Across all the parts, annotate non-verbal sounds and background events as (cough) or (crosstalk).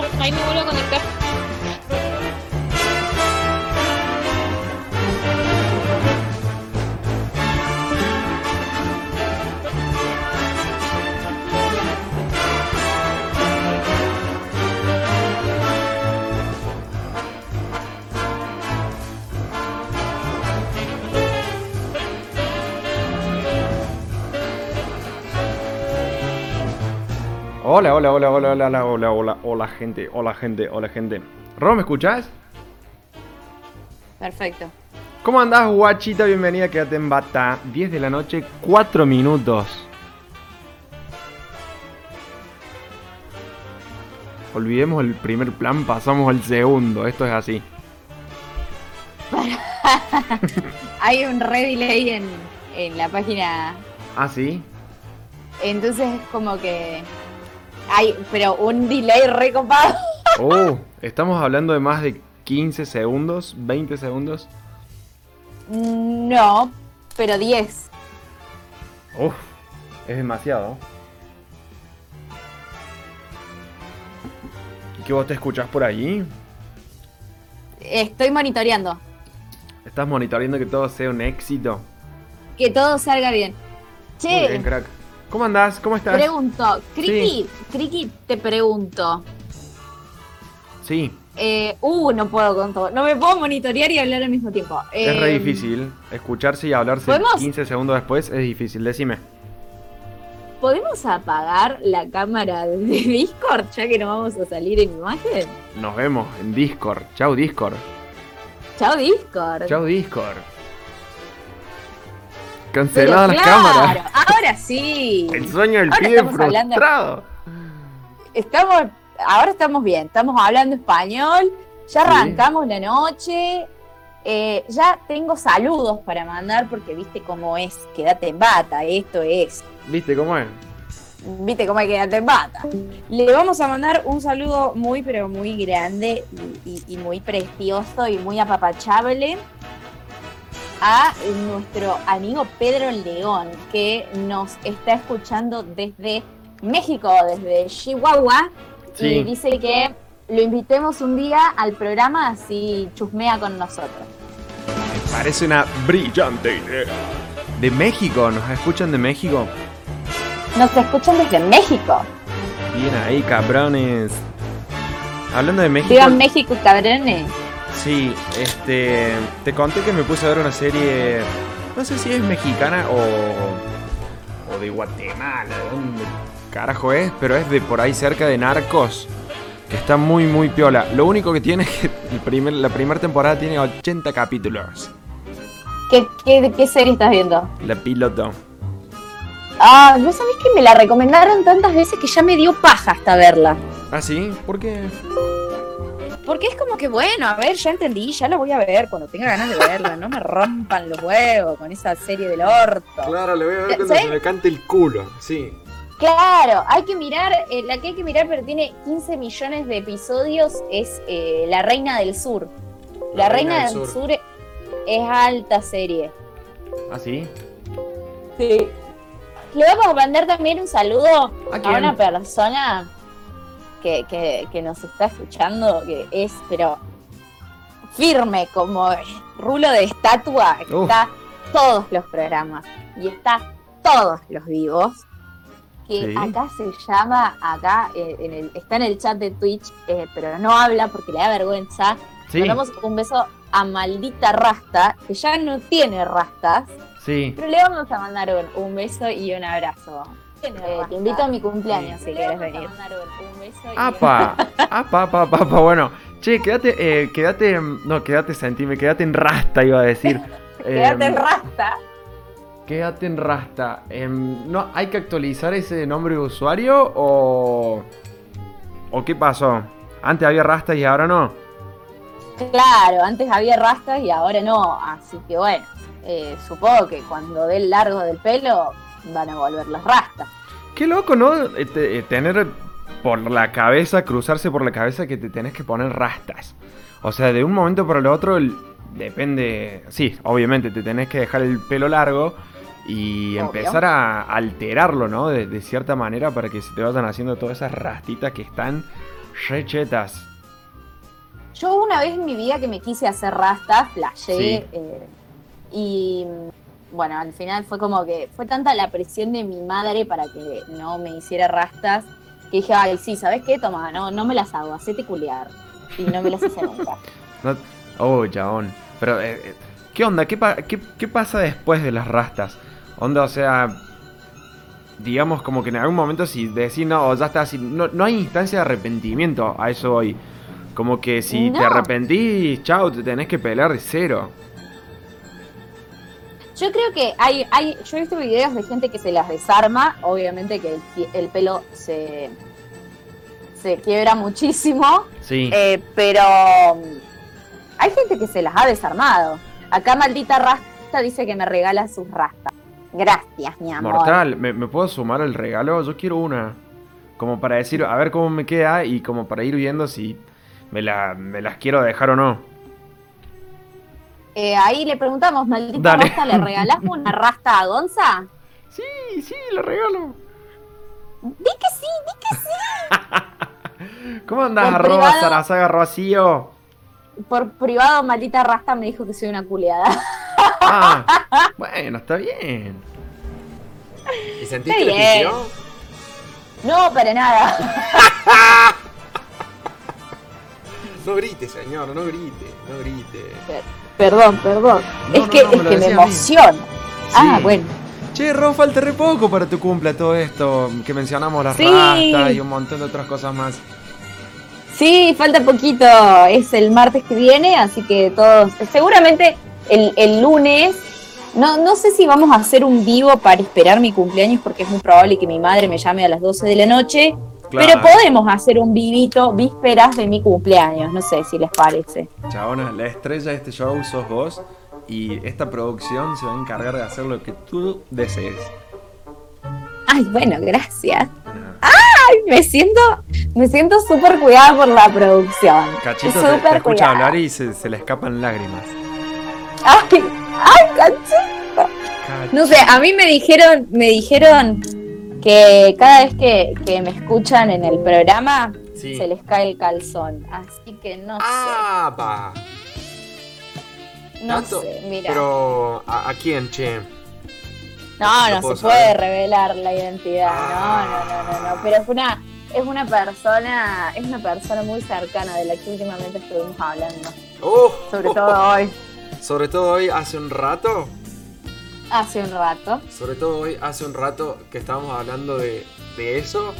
그렇죠. 라임이 오려가니까. Hola, hola, hola, hola, hola, hola, hola, hola, hola, gente, hola, gente, hola, gente. Ro, ¿me escuchás? Perfecto. ¿Cómo andás, guachita? Bienvenida, quédate en bata. 10 de la noche, 4 minutos. Olvidemos el primer plan, pasamos al segundo. Esto es así. (laughs) Hay un red delay en, en la página. ¿Ah, sí? Entonces es como que. Hay, pero un delay recopado. Oh, estamos hablando de más de 15 segundos, 20 segundos. No, pero 10. Uf, es demasiado. ¿Y qué vos te escuchás por ahí? Estoy monitoreando. ¿Estás monitoreando que todo sea un éxito? Que todo salga bien. Che, bien, crack. ¿Cómo andás? ¿Cómo estás? pregunto. Criki, Criki, te pregunto. Sí, Eh, uh, no puedo con todo. No me puedo monitorear y hablar al mismo tiempo. es re Eh, difícil. Escucharse y hablarse ¿podemos? 15 segundos después es difícil. Decime. ¿Podemos apagar la cámara de Discord ya que no vamos a salir en imagen? Nos vemos en Discord. Chau, Discord. Chao Discord. Chau, Discord. Canceladas las claro, cámaras. Ahora sí. El sueño del Ahora pibe estamos hablando- frustrado. Estamos, ahora estamos bien, estamos hablando español, ya Sí. arrancamos la noche, eh, ya tengo saludos para mandar porque viste cómo es, quédate en bata, esto es, ¿Viste cómo es? viste cómo es quédate en bata. Le vamos a mandar un saludo muy pero muy grande y, y- y muy precioso y muy apapachable a nuestro amigo Pedro León que nos está escuchando desde México, desde Chihuahua Sí. y dice que lo invitemos un día al programa así chusmea con nosotros. Parece una brillante idea. ¿De México? ¿Nos escuchan de México? Nos escuchan desde México. Bien ahí, cabrones. Hablando de México. Viva México, cabrones. Sí, este. Te conté que me puse a ver una serie. No sé si es mexicana o. o de Guatemala, de dónde carajo es, pero es de por ahí cerca de Narcos. Que está muy, muy piola. Lo único que tiene es que el primer, la primera temporada tiene 80 capítulos. ¿Qué, qué, qué serie estás viendo? La piloto. Ah, ¿no sabés que me la recomendaron tantas veces que ya me dio paja hasta verla? ¿Ah, sí? ¿Por qué? Porque es como que, bueno, a ver, ya entendí, ya la voy a ver cuando tenga ganas de verla. No me rompan los huevos con esa serie del orto. Claro, le voy a ver cuando ¿Sí? se me cante el culo, sí. Claro, hay que mirar, eh, la que hay que mirar, pero tiene 15 millones de episodios, es eh, La Reina del Sur. La, Reina, del, Sur, es alta serie. ¿Ah, sí? Sí. Le vamos a mandar también un saludo ¿A a una persona que, que, que nos está escuchando, que es, pero firme, como rulo de estatua, Uf. está todos los programas y está todos los vivos. Que Sí. acá se llama, acá eh, en el, está en el chat de Twitch, eh, pero no habla porque le da vergüenza. Sí, Mandamos un beso a maldita Rasta, que ya no tiene rastas. sí. Pero le vamos a mandar un, un beso y un abrazo. Eh, te invito a mi cumpleaños si quieres venir. ¡Apa! (laughs) ¡Apa, apa, apa, apa! Bueno, che, quédate, eh, quédate, no, quédate, sentime, quédate en rasta, iba a decir. (laughs) Quédate en Em, rasta. Quédate en rasta. Em, no, ¿Hay que actualizar ese nombre de usuario o. ¿O qué pasó? Antes había rasta y ahora no. Claro, antes había rastas y ahora no. Así que bueno, eh, supongo que cuando dé el largo del pelo van a volver las rastas. Qué loco, ¿no? Eh, eh, tener por la cabeza, cruzarse por la cabeza que te tenés que poner rastas. O sea, de un momento para el otro, depende. Sí, obviamente te tenés que dejar el pelo largo y Obvio. empezar a alterarlo, ¿no? De, de cierta manera para que se te vayan haciendo todas esas rastitas que están Rechetas. Yo una vez en mi vida que me quise hacer rastas, flashé. Sí. eh, y bueno, al final fue como que fue tanta la presión de mi madre para que no me hiciera rastas que dije, ay, sí, ¿sabes qué? Toma, no, no me las hago, hacete culiar. Y no me las hice nunca. (laughs) No- Oh, chabón. Pero, eh, eh, ¿qué onda? ¿Qué, pa- qué- qué pasa después de las rastas? Onda, o sea, digamos como que en algún momento si decís, no, ya está así, no, no hay instancia de arrepentimiento, a eso hoy. Como que si te arrepentís, chao, te tenés que pelear de cero. Yo creo que hay, hay, yo he visto videos de gente que se las desarma, obviamente que el, el pelo se, se quiebra muchísimo, Sí. eh, pero mm, hay gente que se las ha desarmado. Acá maldita rasta dice que me regala sus rastas. Gracias, mi amor. Mortal, ¿me, me puedo sumar al regalo? Yo quiero una. Como para decir, a ver cómo me queda y como para ir viendo si me, la- me las quiero dejar o no. Eh, ahí le preguntamos, maldita Dale. rasta, ¿le regalás una rasta a Gonza? Sí, sí, lo regalo. Di que sí, di que sí. (laughs) ¿Cómo andás, Por arroba privado. Sarasaga Rocío? Por privado, maldita rasta me dijo que soy una culeada. Ah, (laughs) bueno, está bien. ¿Y sentiste bien. No, para nada. (laughs) No grite, señor, no grite, no grite. Perdón, perdón. No, es no, que, no, me es que me emociona. Ah, bueno. Che, Ro, falta re poco para tu cumple todo esto. Que mencionamos las Sí. rastas y un montón de otras cosas más. Sí, falta poquito. Es el martes que viene, así que todos. Seguramente el, el lunes. No, no sé si vamos a hacer un vivo para esperar mi cumpleaños, porque es muy probable que mi madre me llame a las 12 de la noche. Claro. Pero podemos hacer un vivito vísperas de mi cumpleaños. No sé si les parece. Chabona, la estrella de este show sos vos. Y esta producción se va a encargar de hacer lo que tú desees. Ay, bueno, gracias. Ay, me siento, me siento súper cuidada por la producción. Cachito te, te escucha cuidada. hablar y se, se le escapan lágrimas. Ay, ay, cachito. Cach- No sé, a mí me dijeron, me dijeron que cada vez que, que me escuchan en el programa Sí. se les cae el calzón. Así que no ¡Ah, pa! sé, no tanto. sé, mira. Pero, ¿a, a quién, che? no, ¿lo no se puede saber? revelar la identidad. Ah. No, no, no, no, no. Pero es una, es una persona, es una persona muy cercana de la que últimamente estuvimos hablando. ¡Oh! Sobre todo hoy, (laughs) Sobre todo hoy, hace un rato. Hace un rato. Sobre todo hoy, hace un rato que estábamos hablando de, de eso.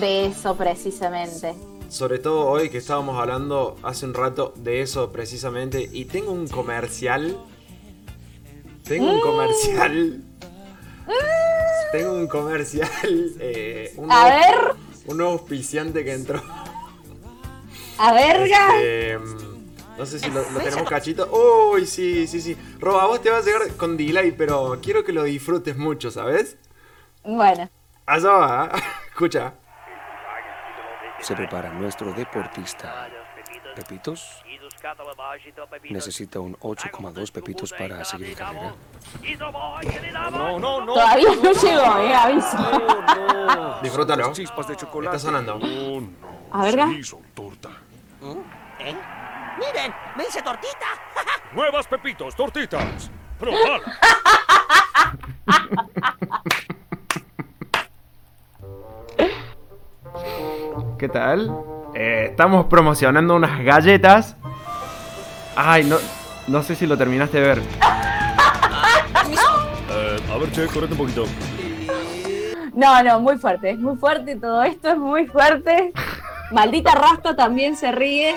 De eso precisamente. Sobre todo hoy que estábamos hablando hace un rato de eso precisamente. Y tengo un comercial. Tengo un comercial. Tengo un comercial. (laughs) eh, un, A nuevo- ver, un nuevo auspiciante que entró. a verga. Este, mm, no sé si lo, lo (laughs) tenemos cachito. Uy, sí, sí, sí. Roba, a vos te va a llegar con delay, pero quiero que lo disfrutes mucho, ¿sabes? Bueno, Allá va. ¿eh? (laughs) Escucha. Se prepara nuestro deportista. ¿Pepitos? Necesita un 8,2 pepitos para seguir carrera. No, no, no. todavía no llegó, eh, aviso. Disfrútalo. Chispas de chocolate. Está sonando. No, no. A son torta. ¿Eh? Miren, me hice tortita. (laughs) Nuevas Pepitos, tortitas. Probala. (laughs) ¿Qué tal? Eh, estamos promocionando unas galletas. Ay, no, no sé si lo terminaste de ver. Eh, a ver, che, correte un poquito. No, no, muy fuerte, es muy fuerte, todo esto es muy fuerte. Maldita Rasta también se ríe.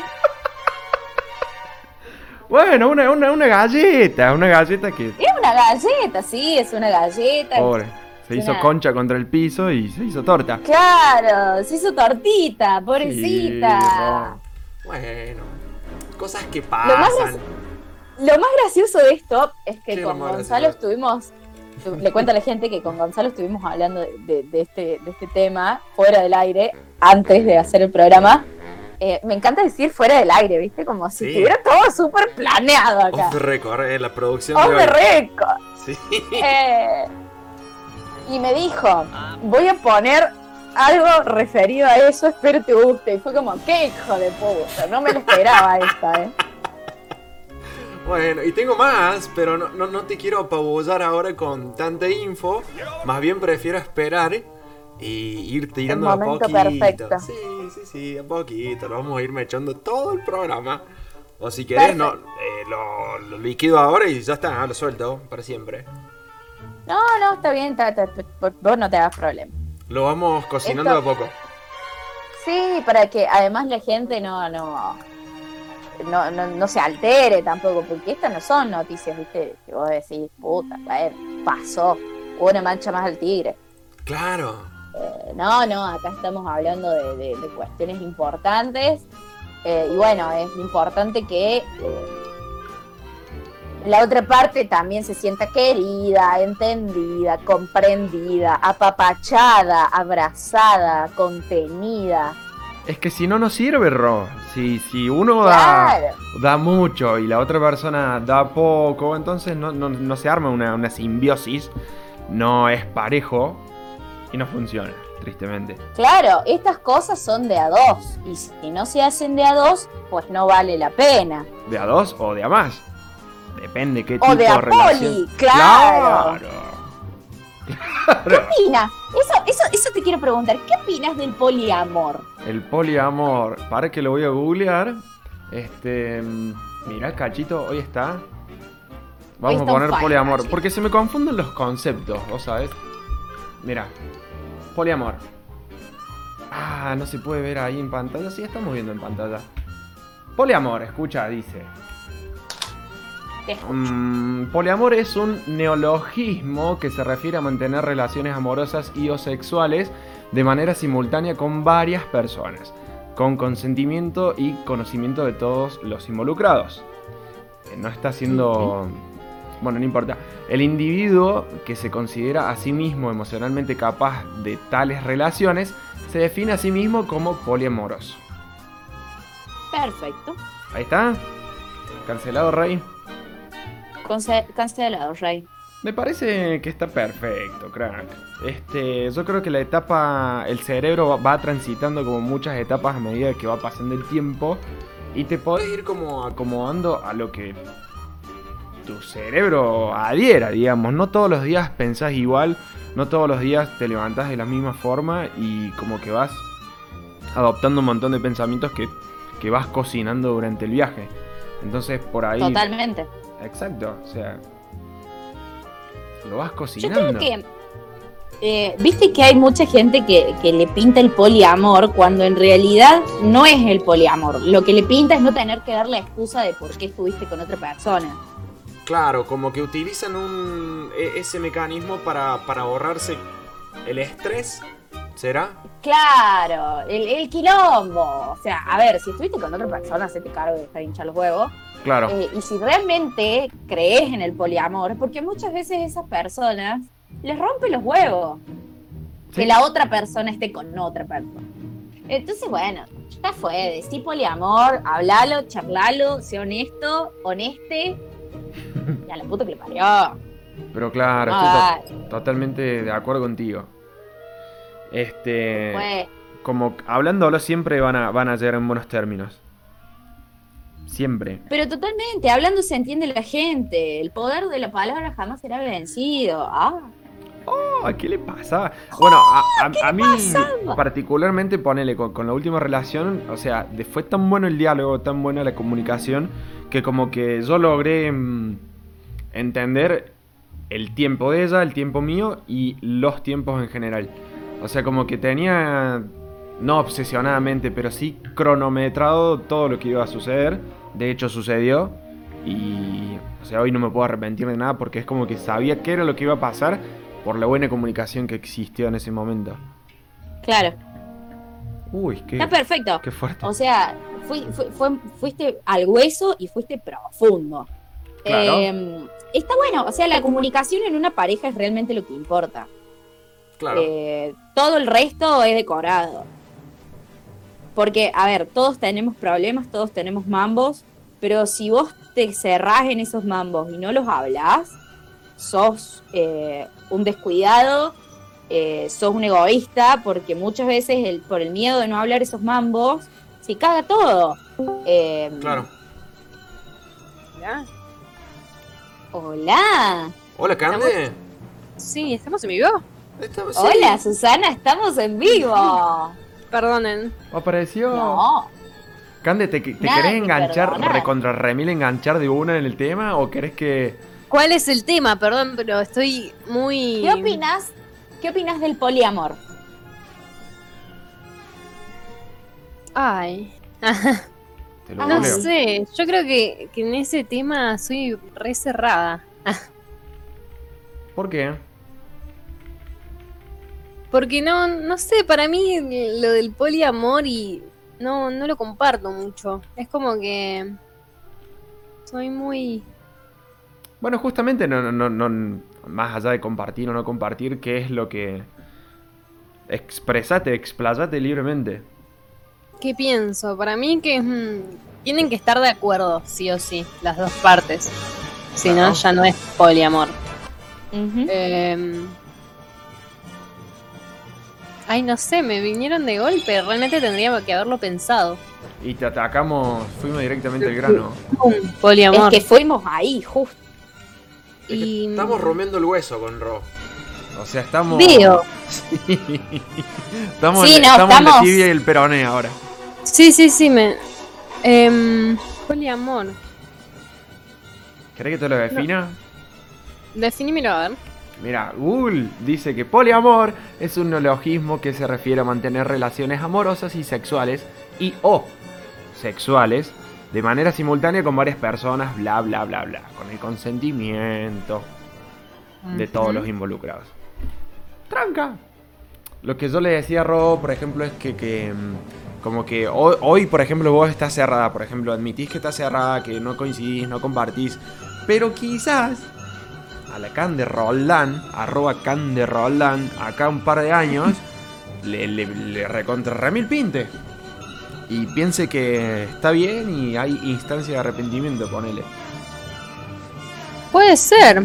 Bueno, una, una, una galleta, una galleta que... Es una galleta, sí, es una galleta. Pobre. Se hizo concha contra el piso y se hizo torta. Claro, se hizo tortita, Sí, pobrecita. Bueno. Cosas que Lo más pasan. Lo más gracioso de esto es que ¿Qué es lo con Gonzalo gracioso? estuvimos, le cuento a la gente que con Gonzalo estuvimos hablando de, de- de este, de este tema fuera del aire, antes de hacer el programa. Eh, me encanta decir fuera del aire, ¿viste? Como si Sí. estuviera todo súper planeado acá. Off the record, eh, la producción Off de the record. Sí. Eh, y me dijo, voy a poner algo referido a eso, espero te guste. Y fue como, qué hijo de puta, no me lo esperaba (laughs) esta, ¿eh? Bueno, y tengo más, pero no, no, no te quiero apabullar ahora con tanta info. Más bien prefiero esperar y ir tirando a poquito. perfecto. Sí, sí, sí, a poquito. Lo vamos a ir echando todo el programa. O si querés, no, eh, lo, lo liquido ahora y ya está, lo suelto para siempre. No, no, está bien, está- vos no te hagas problema. Lo vamos cocinando Esto- a poco. Sí, para que además la gente no, no, no, no, no se altere tampoco, porque estas no son noticias, viste, que vos decís, puta, a ver, pasó, hubo una mancha más al tigre. Claro. Eh, no, no, acá estamos hablando de, de- de cuestiones importantes. eh, y bueno, es importante que eh, la otra parte también se sienta querida, entendida, comprendida, apapachada, abrazada, contenida. Es que si no, no sirve, Ro. Si, si uno da, da mucho y la otra persona da poco, entonces no, no- no se arma una, una simbiosis, no es parejo y no funciona, tristemente. Claro, estas cosas son de a dos. Y si no se hacen de a dos, pues no vale la pena. ¿De a dos o de a más? Depende qué O tipo de a relación. poli, claro. Claro. ¿Qué opinas? Eso, eso, eso te quiero preguntar. ¿Qué opinas del poliamor? El poliamor. Para que lo voy a googlear. Este. Mira, Cachito, hoy está. Vamos está a on poner fire, poliamor. Cachito. Porque se me confunden los conceptos, ¿vos sabés? Mira. Poliamor. Ah, no se puede ver ahí en pantalla. Sí, estamos viendo en pantalla. Poliamor, escucha, dice. Mm, poliamor es un neologismo que se refiere a mantener relaciones amorosas y o sexuales de manera simultánea con varias personas, con consentimiento y conocimiento de todos los involucrados. Eh, No está siendo... Bueno, no importa. El individuo que se considera a sí mismo emocionalmente capaz de tales relaciones se define a sí mismo como poliamoroso. Perfecto. Ahí está. Cancelado, Rey. Conce- cancelado, Rey. Me parece que está perfecto, crack. Este, yo creo que la etapa, el cerebro va, va transitando como muchas etapas a medida que va pasando el tiempo y te podés ir como acomodando a lo que tu cerebro adhiera, digamos. No todos los días pensás igual, no todos los días te levantás de la misma forma y como que vas adoptando un montón de pensamientos que, que vas cocinando durante el viaje. Entonces por ahí... Totalmente. Exacto, o sea. Lo vas Yo cocinando. creo que. eh, Viste que hay mucha gente que, que le pinta el poliamor cuando en realidad no es el poliamor. Lo que le pinta es no tener que dar la excusa de por qué estuviste con otra persona. Claro, como que utilizan un, e- ese mecanismo para, para ahorrarse el estrés. ¿Será? Claro, el, el quilombo. O sea, a ver, si estuviste con otra persona, se te cargo de dejar hinchar los huevos. Claro. Eh, y si realmente crees en el poliamor, porque muchas veces esas personas les rompe los huevos que la otra persona esté con otra persona. Entonces, bueno, ya fue, decí poliamor, hablalo, charlalo, sé honesto, honeste. A la puta que le parió. Pero claro, Ah, estoy to- totalmente de acuerdo contigo. Este. Fue. Como hablándolo siempre van a, van a llegar en buenos términos. Siempre. Pero totalmente, hablando se entiende la gente. El poder de la palabra jamás será vencido. Ah, Oh, ¿Qué le pasa? Bueno, a, a- a mí pasaba? particularmente, ponele, con, con la última relación, o sea, fue tan bueno el diálogo, tan buena la comunicación, que como que yo logré mm, entender el tiempo de ella, el tiempo mío y los tiempos en general. O sea, como que tenía, no obsesionadamente, pero sí cronometrado todo lo que iba a suceder. De hecho, sucedió. Y, o sea, hoy no me puedo arrepentir de nada porque es como que sabía qué era lo que iba a pasar por la buena comunicación que existió en ese momento. claro, Uy, qué, está perfecto. qué fuerte. O sea, fui- fui- fue- fuiste al hueso y fuiste profundo. Claro. Eh, está bueno, o sea, la comunicación en una pareja es realmente lo que importa. Claro. Eh, todo el resto es decorado. Porque, a ver, todos tenemos problemas, todos tenemos mambos, pero si vos te cerrás en esos mambos y no los hablas, sos eh, un descuidado, eh, sos un egoísta, porque muchas veces el, por el miedo de no hablar esos mambos, se caga todo. Eh, Claro. ¿Ya? Hola. Hola, Cande. Sí, ¿estamos en vivo? Estamos- sí. Hola, Susana, estamos en vivo. (laughs) Perdonen. Apareció. No, Cande, ¿te, te Nada querés que enganchar, recontra remil enganchar de una en el tema? ¿O querés que.? ¿Cuál es el tema? Perdón, pero estoy muy... ¿qué opinas? ¿Qué opinas del poliamor? Ay. (laughs) Te lo Ah, No sé, yo creo que, que en ese tema soy re cerrada. ¿Por qué? Porque no, no sé, para mí lo del poliamor y no, no lo comparto mucho. Es como que soy muy... Bueno, justamente, no, no, no, no- más allá de compartir o no compartir, ¿qué es lo que. Expresate, explayate libremente. ¿Qué pienso? Para mí que mm, tienen que estar de acuerdo, sí o sí, las dos partes. Si no, ya no es poliamor. Eh, Ay, no sé, me vinieron de golpe. Realmente tendría que haberlo pensado. Y te atacamos, fuimos directamente al grano. Poliamor. Es que fuimos ahí, justo. Es que y... Estamos rompiendo el hueso con Ro. O sea, estamos. Veo. (laughs) Sí. estamos, Sí, no, estamos en la estamos- tibia y el peroné ahora. Sí, sí, sí, me... em, poliamor. ¿Querés que te lo defina? Definímelo a ver. Mira, Google dice que poliamor es un neologismo que se refiere a mantener relaciones amorosas y sexuales y o sexuales de manera simultánea con varias personas, bla, bla, bla, bla, con el consentimiento de todos los involucrados. Tranca. Lo que yo le decía a Ro, por ejemplo, es que, que, mm, como que hoy, hoy, por ejemplo, vos estás cerrada, por ejemplo, admitís que estás cerrada, que no coincidís, no compartís, pero quizás a la Can de Roldán, arroba Can de Roldán, acá un par de años, (laughs) le, le, le recontra pinte. Y piense que está bien y hay instancia de arrepentimiento, ponele. Puede ser.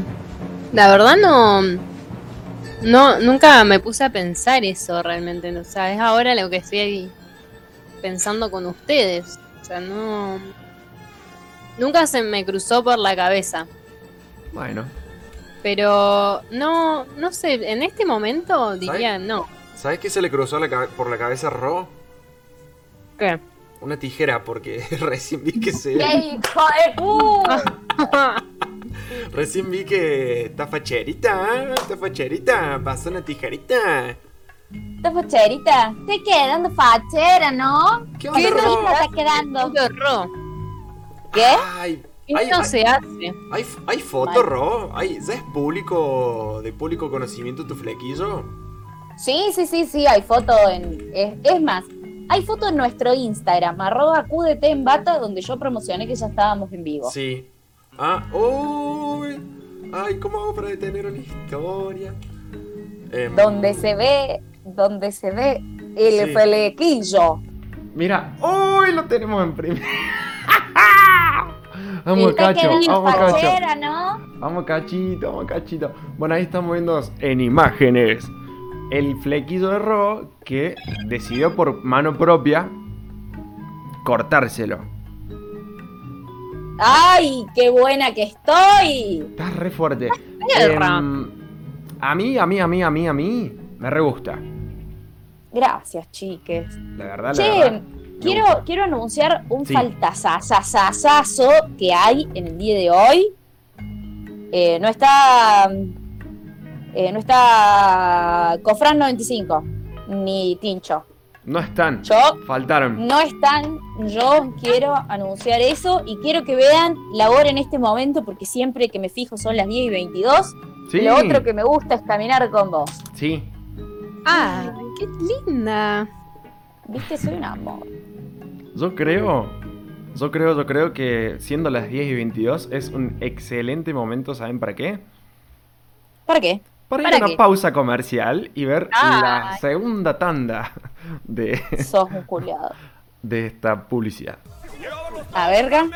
La verdad no... No, nunca me puse a pensar eso realmente. O sea, es ahora lo que estoy pensando con ustedes. O sea, no... Nunca se me cruzó por la cabeza. Bueno, Pero no, no sé, en este momento diría no. ¿Sabes qué se le cruzó la por la cabeza a Ro? ¿Qué? Una tijera, porque (laughs) recién vi que se. ¡Qué hijo de puta! (laughs) Recién vi que está facherita, ¿eh? está facherita, pasó una tijerita. Esta facherita. Te quedando fachera, ¿no? ¿Qué ¿Qué está quedando? Qué horror. ¿Qué? Ay, hay, no hay, se hace. hay, hay foto, Ro. Hay, ¿Ya es público, de público conocimiento tu flequillo? Sí, sí, sí, sí, hay foto en... Es, es más, hay foto en nuestro Instagram, arroba QDT en bata, donde yo promocioné que ya estábamos en vivo. Sí. Ah, uy. Ay, ¿cómo hago para detener una historia? Em, Donde se ve, donde se ve el Sí. flequillo. mira, hoy lo tenemos en primer. (laughs) vamos, cacho, vamos, cacho. Vamos cachito, vamos cachito. Bueno, ahí estamos viendo en imágenes el flequillo de Ro que decidió por mano propia cortárselo. ¡Ay, qué buena que estoy! Está re fuerte. Em, a mí, a mí, a mí, a mí, a mí, me re gusta. Gracias, chiques. La verdad, la Che, verdad. quiero, quiero anunciar un Sí. faltazazazazo que hay en el día de hoy. Eh, no está. eh, no está. Cofran 95, ni Tincho. No están. Yo Faltaron. no están. Yo quiero anunciar eso y quiero que vean la hora en este momento, porque siempre que me fijo son las 10 y 22. Sí. Lo otro que me gusta es caminar con vos. Sí. Ah, qué linda. Viste, soy un amor. Yo creo. Yo creo, yo creo que siendo las 10 y 22 es un excelente momento, ¿saben para qué? ¿Para qué? Para ir ¿Para a una pausa comercial y ver la segunda tanda de, Sos un culiado. de esta publicidad. A verga.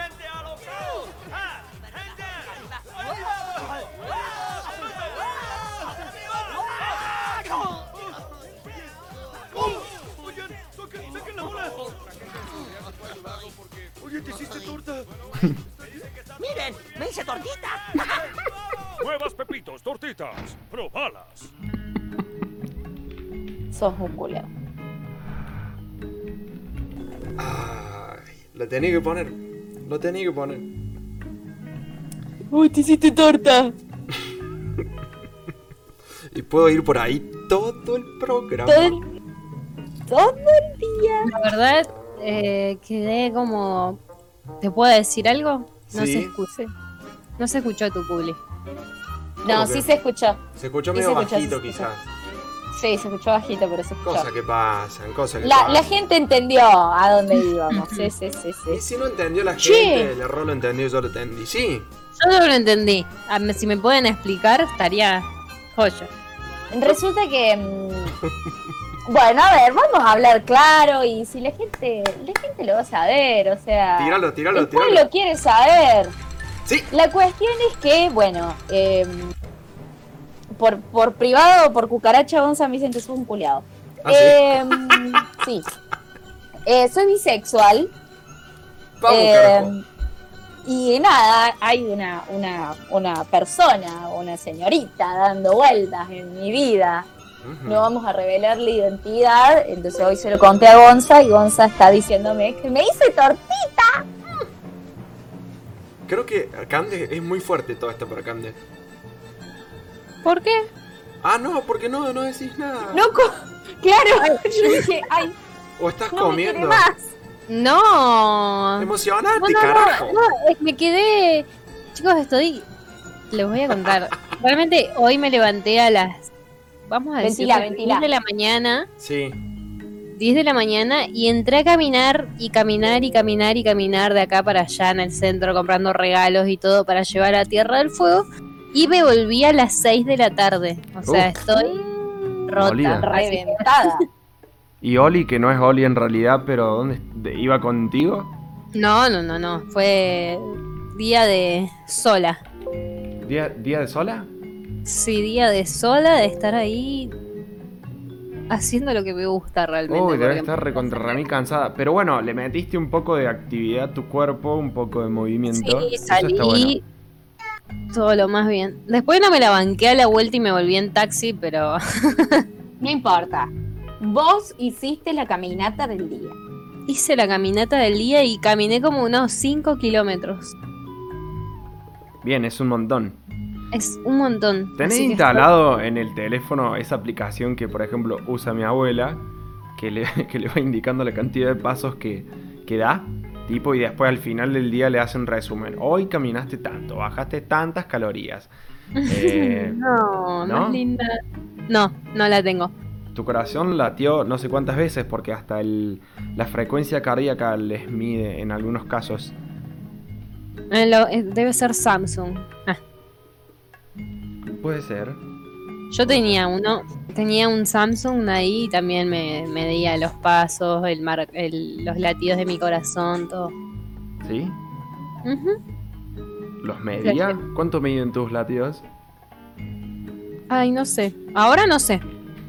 Miren, me hice tortita. (laughs) Nuevas pepitos, tortitas. Probalas. Sos un culo. Ay, lo tenía que poner. Lo tenía que poner. Uy, te hiciste torta. (laughs) Y puedo ir por ahí todo el programa. Todo el, todo el día. La verdad, eh, quedé como. ¿Te puedo decir algo? No Sí. se escucha. No se escuchó tu publi. No, ¿Cómo sí se escuchó. Se escuchó Sí, medio se escuchó, bajito sí, quizás. Sí, se escuchó bajito, pero se escuchó. Cosas que pasan, cosas que La, pasan. la gente entendió a dónde íbamos. Sí, sí, sí, Y sí. si no entendió la Che. gente, el error lo entendió, yo lo entendí. Sí. Yo no lo entendí. A mí, si me pueden explicar, estaría joya. Resulta que. (laughs) Bueno, a ver, vamos a hablar claro y si la gente, la gente lo va a saber, o sea, Tíralo, tíralo, el tíralo. pueblo quiere saber. Sí. La cuestión es que, bueno, eh, por, por privado o por cucaracha, Don San Vicente es un culiado. Ah, sí. Eh, (laughs) sí. Eh, soy bisexual. Vamos, carajo. y nada, hay una, una, una persona, una señorita dando vueltas en mi vida. No vamos a revelar la identidad. Entonces hoy se lo conté a Gonza y Gonza está diciéndome que me hice tortita. Creo que Cande es muy fuerte todo esto para Cande. ¿Por qué? Ah, no, porque no, no decís nada. No, co- claro. Yo dije, ay, O estás no me quiere comiendo. más. No. Emocionante, No, no, carajo. no, no, es que me quedé. Chicos, estoy. Les voy a contar. (laughs) Realmente hoy me levanté a las. Vamos a decir. Ventila, ventila. 10 de la mañana. Sí. 10 de la mañana y entré a caminar y caminar y caminar y caminar de acá para allá en el centro comprando regalos y todo para llevar a Tierra del Fuego y me volví a las 6 de la tarde. O sea, Uf. estoy rota. Reventada. (laughs) Y Oli, que no es Oli en realidad, pero ¿dónde de- iba contigo? No, no, no, no. Fue día de sola. ¿Día, día de sola? Sí, día de sola, de estar ahí haciendo lo que me gusta realmente. Uy, debe estar recontra mí cansada. Pero bueno, le metiste un poco de actividad a tu cuerpo, un poco de movimiento. Sí, Eso está salí bueno. todo lo más bien. Después no me la banqué a la vuelta y me volví en taxi, pero (laughs) No importa. Vos hiciste la caminata del día. hice la caminata del día y caminé como unos 5 kilómetros. Bien, es un montón. Es un montón. ¿Tenés instalado en el teléfono esa aplicación que, por ejemplo, usa mi abuela? Que le, (laughs) que le va indicando la cantidad de pasos que, que da. Tipo, y después al final del día le hace un resumen. Hoy caminaste tanto, bajaste tantas calorías. Eh, (laughs) No, ¿No? más linda. No, no la tengo. tu corazón latió no sé cuántas veces porque hasta el, la frecuencia cardíaca les mide en algunos casos. Eh, eh, debe ser Samsung. Ah, Puede ser. yo tenía uno, tenía un Samsung ahí y también me, me medía los pasos, el mar- el- los latidos de mi corazón, todo. ¿Sí? ¿Los medía? ¿Cuánto miden tus latidos? Ay, no sé. Ahora no sé.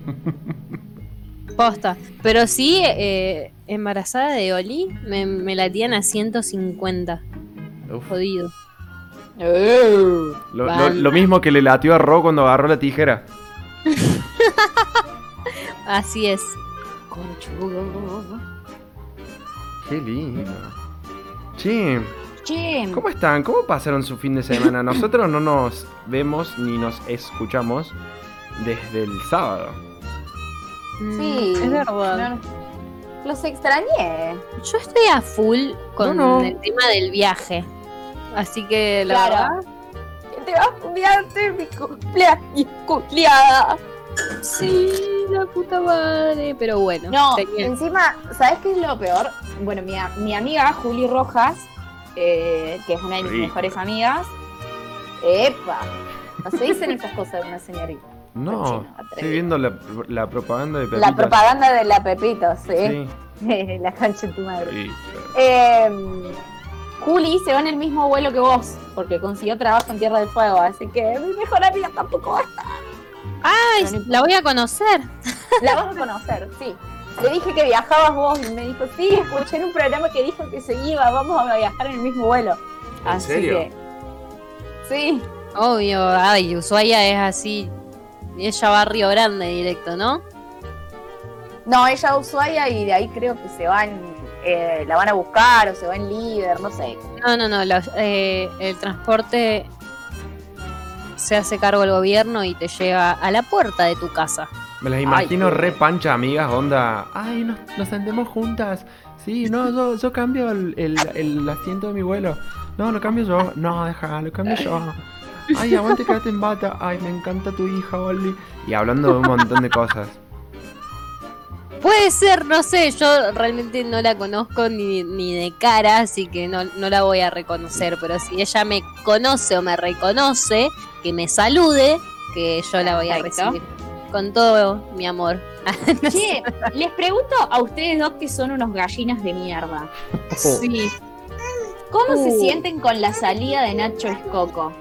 (laughs) Posta. Pero sí, eh, embarazada de Oli, me, me latían a 150. Uf. Jodido. Lo, lo- Banda. lo mismo que le latió a Ro cuando agarró la tijera. (laughs) Así es. Qué lindo. Che, Che, ¿cómo están? ¿Cómo pasaron su fin de semana? Nosotros no nos vemos ni nos escuchamos desde el sábado. Mm, sí. Es verdad. los extrañé. Yo estoy a full con No, no. el tema del viaje. Así que la Claro. verdad. Te vas a olvidarte mi cumpleaños, culiada. Sí, la puta madre. Pero bueno. No, tenía- encima, ¿sabes qué es lo peor? Bueno, mi, mi amiga Juli Rojas, eh, que es una de mis Rico. mejores amigas, epa, no se dicen esas cosas de una señorita. No, estoy viendo la, la propaganda de La Pepitas. propaganda de la Pepito, Sí. sí. (laughs) la concha de tu madre. Sí. Eh, Juli se va en el mismo vuelo que vos, porque consiguió trabajo en Tierra del Fuego, así que mi mejor amiga tampoco va a estar. Ay, la voy a conocer. La vas a conocer, sí. le dije que viajabas vos y me dijo, sí, escuché en un programa que dijo que se iba, vamos a viajar en el mismo vuelo. ¿En Así serio? que. Sí. Obvio, ay, Ushuaia es así. Ella va a Río Grande directo, ¿no? No, ella a Ushuaia y de ahí creo que se van, eh, la van a buscar o se va en líder, no sé. No, no, no. la- eh, el transporte se hace cargo el gobierno y te lleva a la puerta de tu casa. Me las imagino qué re pancha, amigas, onda. Ay, nos, nos sentemos juntas. Sí, no, yo, yo cambio el, el- el asiento de mi vuelo. No, lo cambio yo. No, deja, lo cambio yo. Ay, aguante, quédate en bata. Ay, me encanta tu hija, Oli. Y hablando de un montón de cosas. Puede ser, no sé, yo realmente no la conozco ni, ni de cara, así que no, no la voy a reconocer, pero si ella me conoce o me reconoce, que me salude, que yo la voy a Perfecto. recibir con todo mi amor. (laughs) Che, les pregunto a ustedes dos que son unos gallinas de mierda. Sí. ¿Cómo se Uh. sienten con la salida de Nacho Escoco?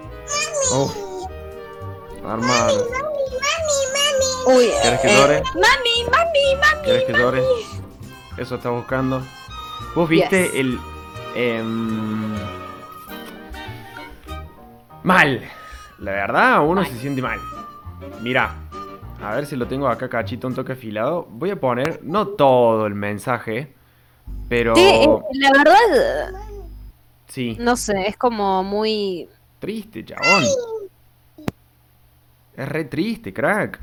Oh. Hermano, Uy, ¿quieres que eh, llore? mami, mami, mami. ¿Quieres que llore? Eso estás buscando. ¿Vos viste Yes. el. em, mal. La verdad, uno se siente mal. Mira, a ver si lo tengo acá cachito, un toque afilado. Voy a poner, no todo el mensaje, pero. Sí, eh, la verdad, Sí, no sé, es como muy... triste, chabón. Es re triste, crack.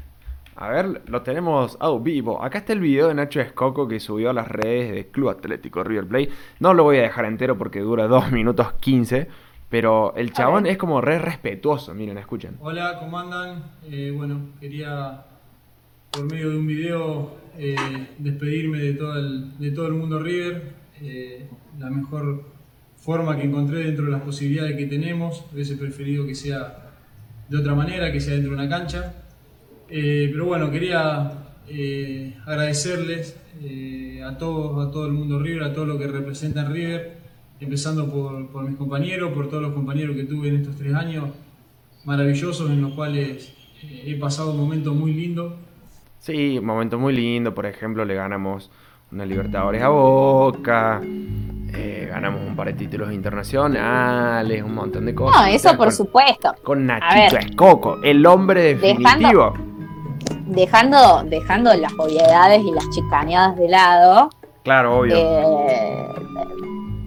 A ver, lo tenemos a vivo. Acá está el video de Nacho Escoco que subió a las redes de Club Atlético River Plate. No lo voy a dejar entero porque dura 2 (laughs) minutos 15. Pero el chabón es como re respetuoso. Miren, escuchen. Hola, ¿cómo andan? Eh, bueno, quería por medio de un video eh, despedirme de todo, el, de todo el mundo River. Eh, la mejor forma que encontré dentro de las posibilidades que tenemos. Hubiese preferido que sea de otra manera, que sea dentro de una cancha. Eh, pero bueno, quería eh, agradecerles eh, a todos, a todo el mundo River, a todo lo que representa River, empezando por, por mis compañeros, por todos los compañeros que tuve en estos tres años maravillosos en los cuales he pasado momentos muy lindos. Sí, un momento muy lindo. Por ejemplo, le ganamos una Libertadores a Boca. eh, ganamos un par de títulos internacionales. Un montón de cosas. No, eso por con, supuesto. Con Nachito. Escoco, el hombre definitivo. Dejando, dejando las obviedades y las chicaneadas de lado, Claro, obvio. eh,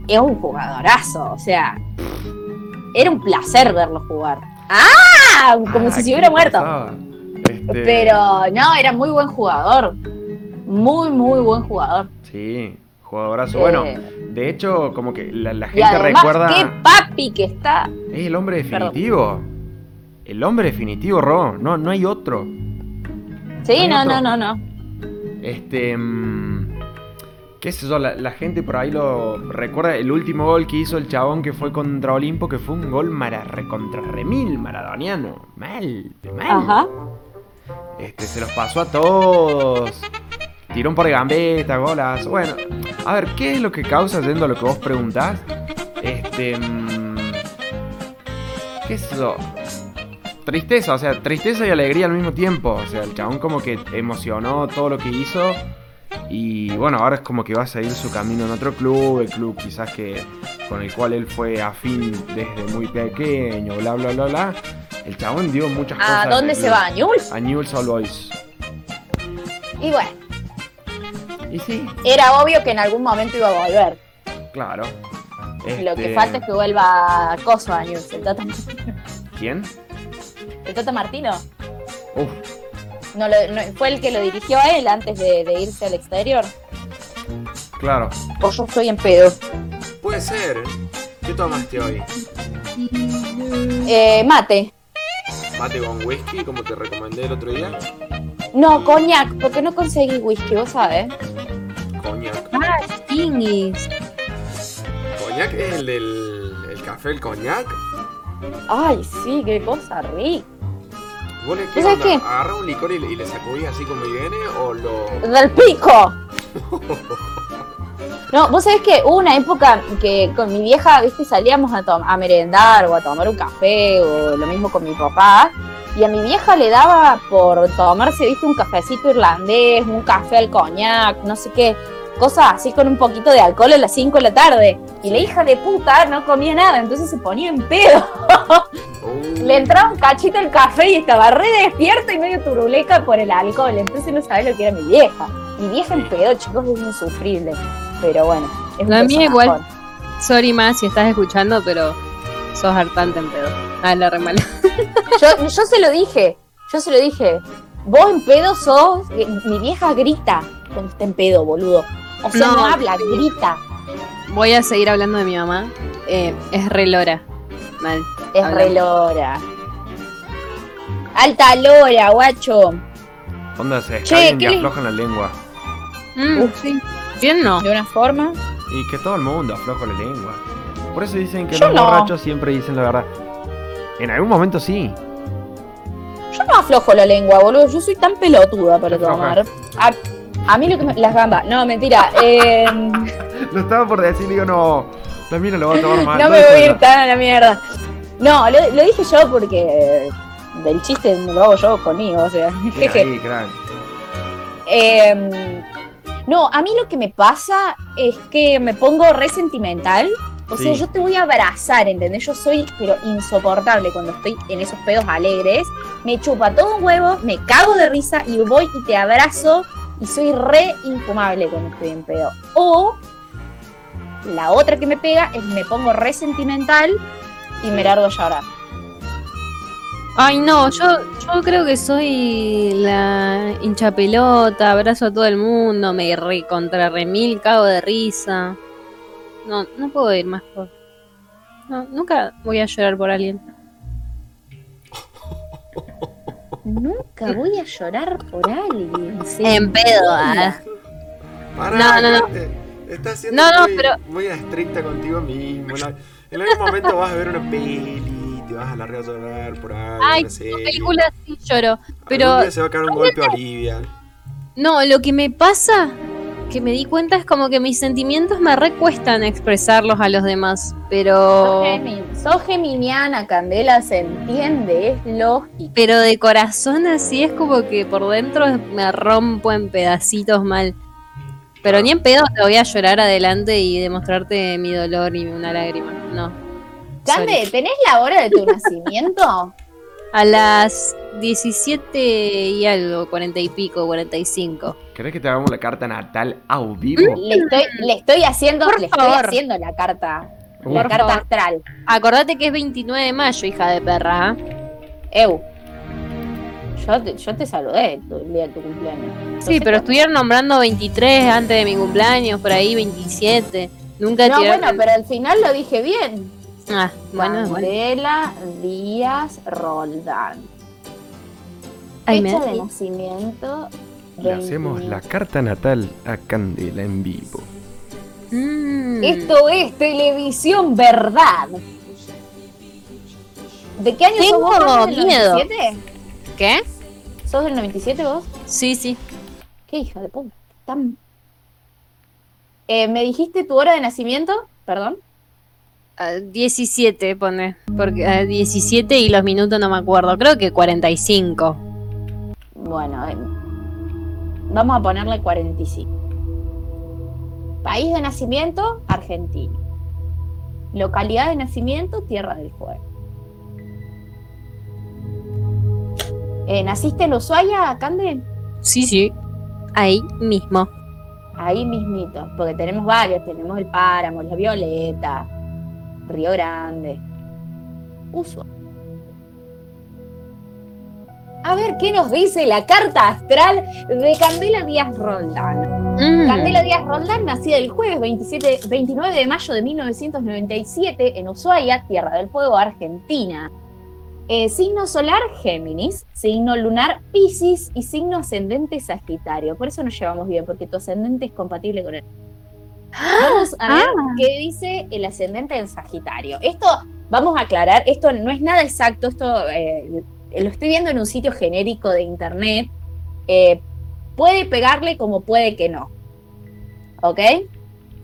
es un jugadorazo. O sea, era un placer verlo jugar. ¡Ah! Como Ah, si se ¿qué hubiera muerto. Este, Pero no, era muy buen jugador. Muy, muy buen jugador. Sí, jugadorazo. Eh, Bueno, de hecho, como que la, la Y gente además, recuerda. qué papi que está. Es el hombre definitivo. El hombre definitivo, Ro. No, no hay otro. Sí, no, no, no, no. Este. mm, ¿Qué sé yo? La, la gente por ahí lo recuerda. El último gol que hizo el chabón que fue contra Olimpo, que fue un gol mara, recontra remil maradoniano. Mal, mal. Ajá. Este, se los pasó a todos. Tiró un par de gambetas, golas. Bueno, a ver, ¿qué es lo que causa, yendo a lo que vos preguntás? Este. mm, ¿Qué es eso? Tristeza, o sea, tristeza y alegría al mismo tiempo. O sea, el chabón como que emocionó todo lo que hizo. Y bueno, ahora es como que va a seguir su camino en otro club, el club quizás que con el cual él fue afín desde muy pequeño, bla bla bla bla. El chabón dio muchas cosas. ¿A dónde se club. va? ¿A Newell's? A Newell's Old Boys. Y bueno, Y sí, era obvio que en algún momento iba a volver. claro. Lo que Este, falta es que vuelva Coso a. El Tata, ¿Quién? el Tata Martino. Uf, No, lo- no- fue el que lo dirigió a él antes de, de irse al exterior. claro. O yo estoy en pedo. Puede ser. ¿eh? ¿Qué tomaste hoy? Eh, mate. ¿Mate con whisky, como te recomendé el otro día? No, coñac, porque no conseguí whisky, vos sabés. Ah, Stingis. ¿Coñac es el del el café, el coñac? Ay, sí, qué cosa rica. ¿Vos le qué qué? ¿Agarrás un licor y, le- y le sacudís así como viene o lo...? ¡Del pico! (laughs) No, vos sabés que hubo una época que con mi vieja, viste, salíamos a, a merendar o a tomar un café o lo mismo con mi papá. Y a mi vieja le daba por tomarse, viste, un cafecito irlandés, un café al coñac, no sé qué, cosas así con un poquito de alcohol a las 5 de la tarde. Y la hija de puta no comía nada, entonces se ponía en pedo. Uh, Le entraba un cachito el café y estaba re despierta y medio turuleca por el alcohol. Entonces no sabés lo que era mi vieja. Mi vieja en pedo, chicos, es insufrible. Pero bueno, es un La mía igual. Sorry más si estás escuchando, pero sos hartante en pedo. Ah, la remala. Yo, yo se lo dije, yo se lo dije. Vos en pedo sos. eh, Mi vieja grita cuando está en pedo, boludo. O sea, no, No, habla, grita. Voy a seguir hablando de mi mamá. Eh, es re lora. Mal. Es Hablamos. re lora. Alta lora, guacho. Onda, se y ¿qué le- aflojan la lengua. Mm, sí. ¿Quién no? De una forma. Y que todo el mundo afloja la lengua. Por eso dicen que Yo los no. borrachos siempre dicen la verdad. En algún momento sí. Yo no aflojo la lengua, boludo. Yo soy tan pelotuda para tomar. A, a mí lo que me, Las gambas. No, mentira. Eh, Lo estaba por decir, digo, no. La mina lo va a tomar (laughs) mal. no me voy a ir tan a la mierda. No, lo, lo dije yo porque del chiste me lo hago yo conmigo, o sea. (laughs) Bien jeje. ahí, crack. Eh, no, a mí lo que me pasa es que me pongo re sentimental. O sea, Sí. yo te voy a abrazar, ¿entendés? Yo soy, pero insoportable cuando estoy en esos pedos alegres. Me chupa todo un huevo, me cago de risa y voy y te abrazo y soy re infumable cuando estoy en pedo. O la otra que me pega es me pongo re sentimental y me largo a llorar. Ay, no, yo, yo creo que soy la hincha pelota, abrazo a todo el mundo, me re contra remil, cago de risa. No, no puedo ir más por. No, nunca voy a llorar por alguien. Nunca voy a llorar por alguien. sí. En pedo. Pará, No, no, no. Estás siendo No, no, muy, pero- muy estricta contigo mismo. La- en algún momento vas a ver una peli, te vas a largar a llorar por algo, Ay, una serie. película sí lloro. Algún Pero día se va a caer un golpe a Olivia. no, lo que me pasa, que me di cuenta es como que mis sentimientos me recuestan expresarlos a los demás. Pero. Sos, gemi- sos geminiana, Candela, se entiende, es lógico. Pero de corazón así es como que por dentro me rompo en pedacitos mal. Pero ni en pedo te voy a llorar adelante y demostrarte mi dolor y una lágrima. No. Cande. ¿tenés la hora de tu (laughs) nacimiento? A las 17 y algo, 40 y pico, 45. ¿Querés que te hagamos la carta natal a vivo? Le estoy, le estoy haciendo, Por le estoy haciendo la carta. La Por carta favor. astral. Acordate que es 29 de mayo, hija de perra. Eu. Yo te, yo te saludé el día de tu cumpleaños. No Sí, sé pero estuvieron nombrando 23 antes de mi cumpleaños, por ahí 27. Nunca No, tiraron- bueno, pero al final lo dije bien. Ah, bueno, bueno. Candela Díaz Roldán. Ay, Fecha de nacimiento. Le hacemos la carta natal a Candela en vivo. Mm. Esto es televisión verdad. ¿De qué año sos Tengo vos? ¿Sos del miedo. 97? ¿Qué? ¿Sos del 97 vos? Sí, sí. ¿Qué hija de puta? Tan... Eh, ¿Me dijiste tu hora de nacimiento? Perdón. Ah, 17 pone, porque ah, 17 y los minutos no me acuerdo, creo que 45. Bueno, eh, vamos a ponerle 45. País de nacimiento, Argentina. Localidad de nacimiento, Tierra del Fuego. Eh, ¿Naciste en Ushuaia, Cande? Sí, sí. Ahí mismo. Ahí mismito, porque tenemos varios, tenemos el Páramo, la Violeta, Río Grande. A ver, ¿qué nos dice la carta astral de Candela Díaz Roldán? Mm. Candela Díaz Roldán, nacida el jueves 27, 29 de mayo de 1997 en Ushuaia, Tierra del Fuego, Argentina. Eh, signo solar Géminis, signo lunar Pisces y signo ascendente Sagitario. Por eso nos llevamos bien, porque tu ascendente es compatible con él. Vamos a ver qué dice el ascendente en Sagitario. Esto, vamos a aclarar, esto no es nada exacto, esto eh, lo estoy viendo en un sitio genérico de internet. Eh, puede pegarle como puede que no. ¿Ok?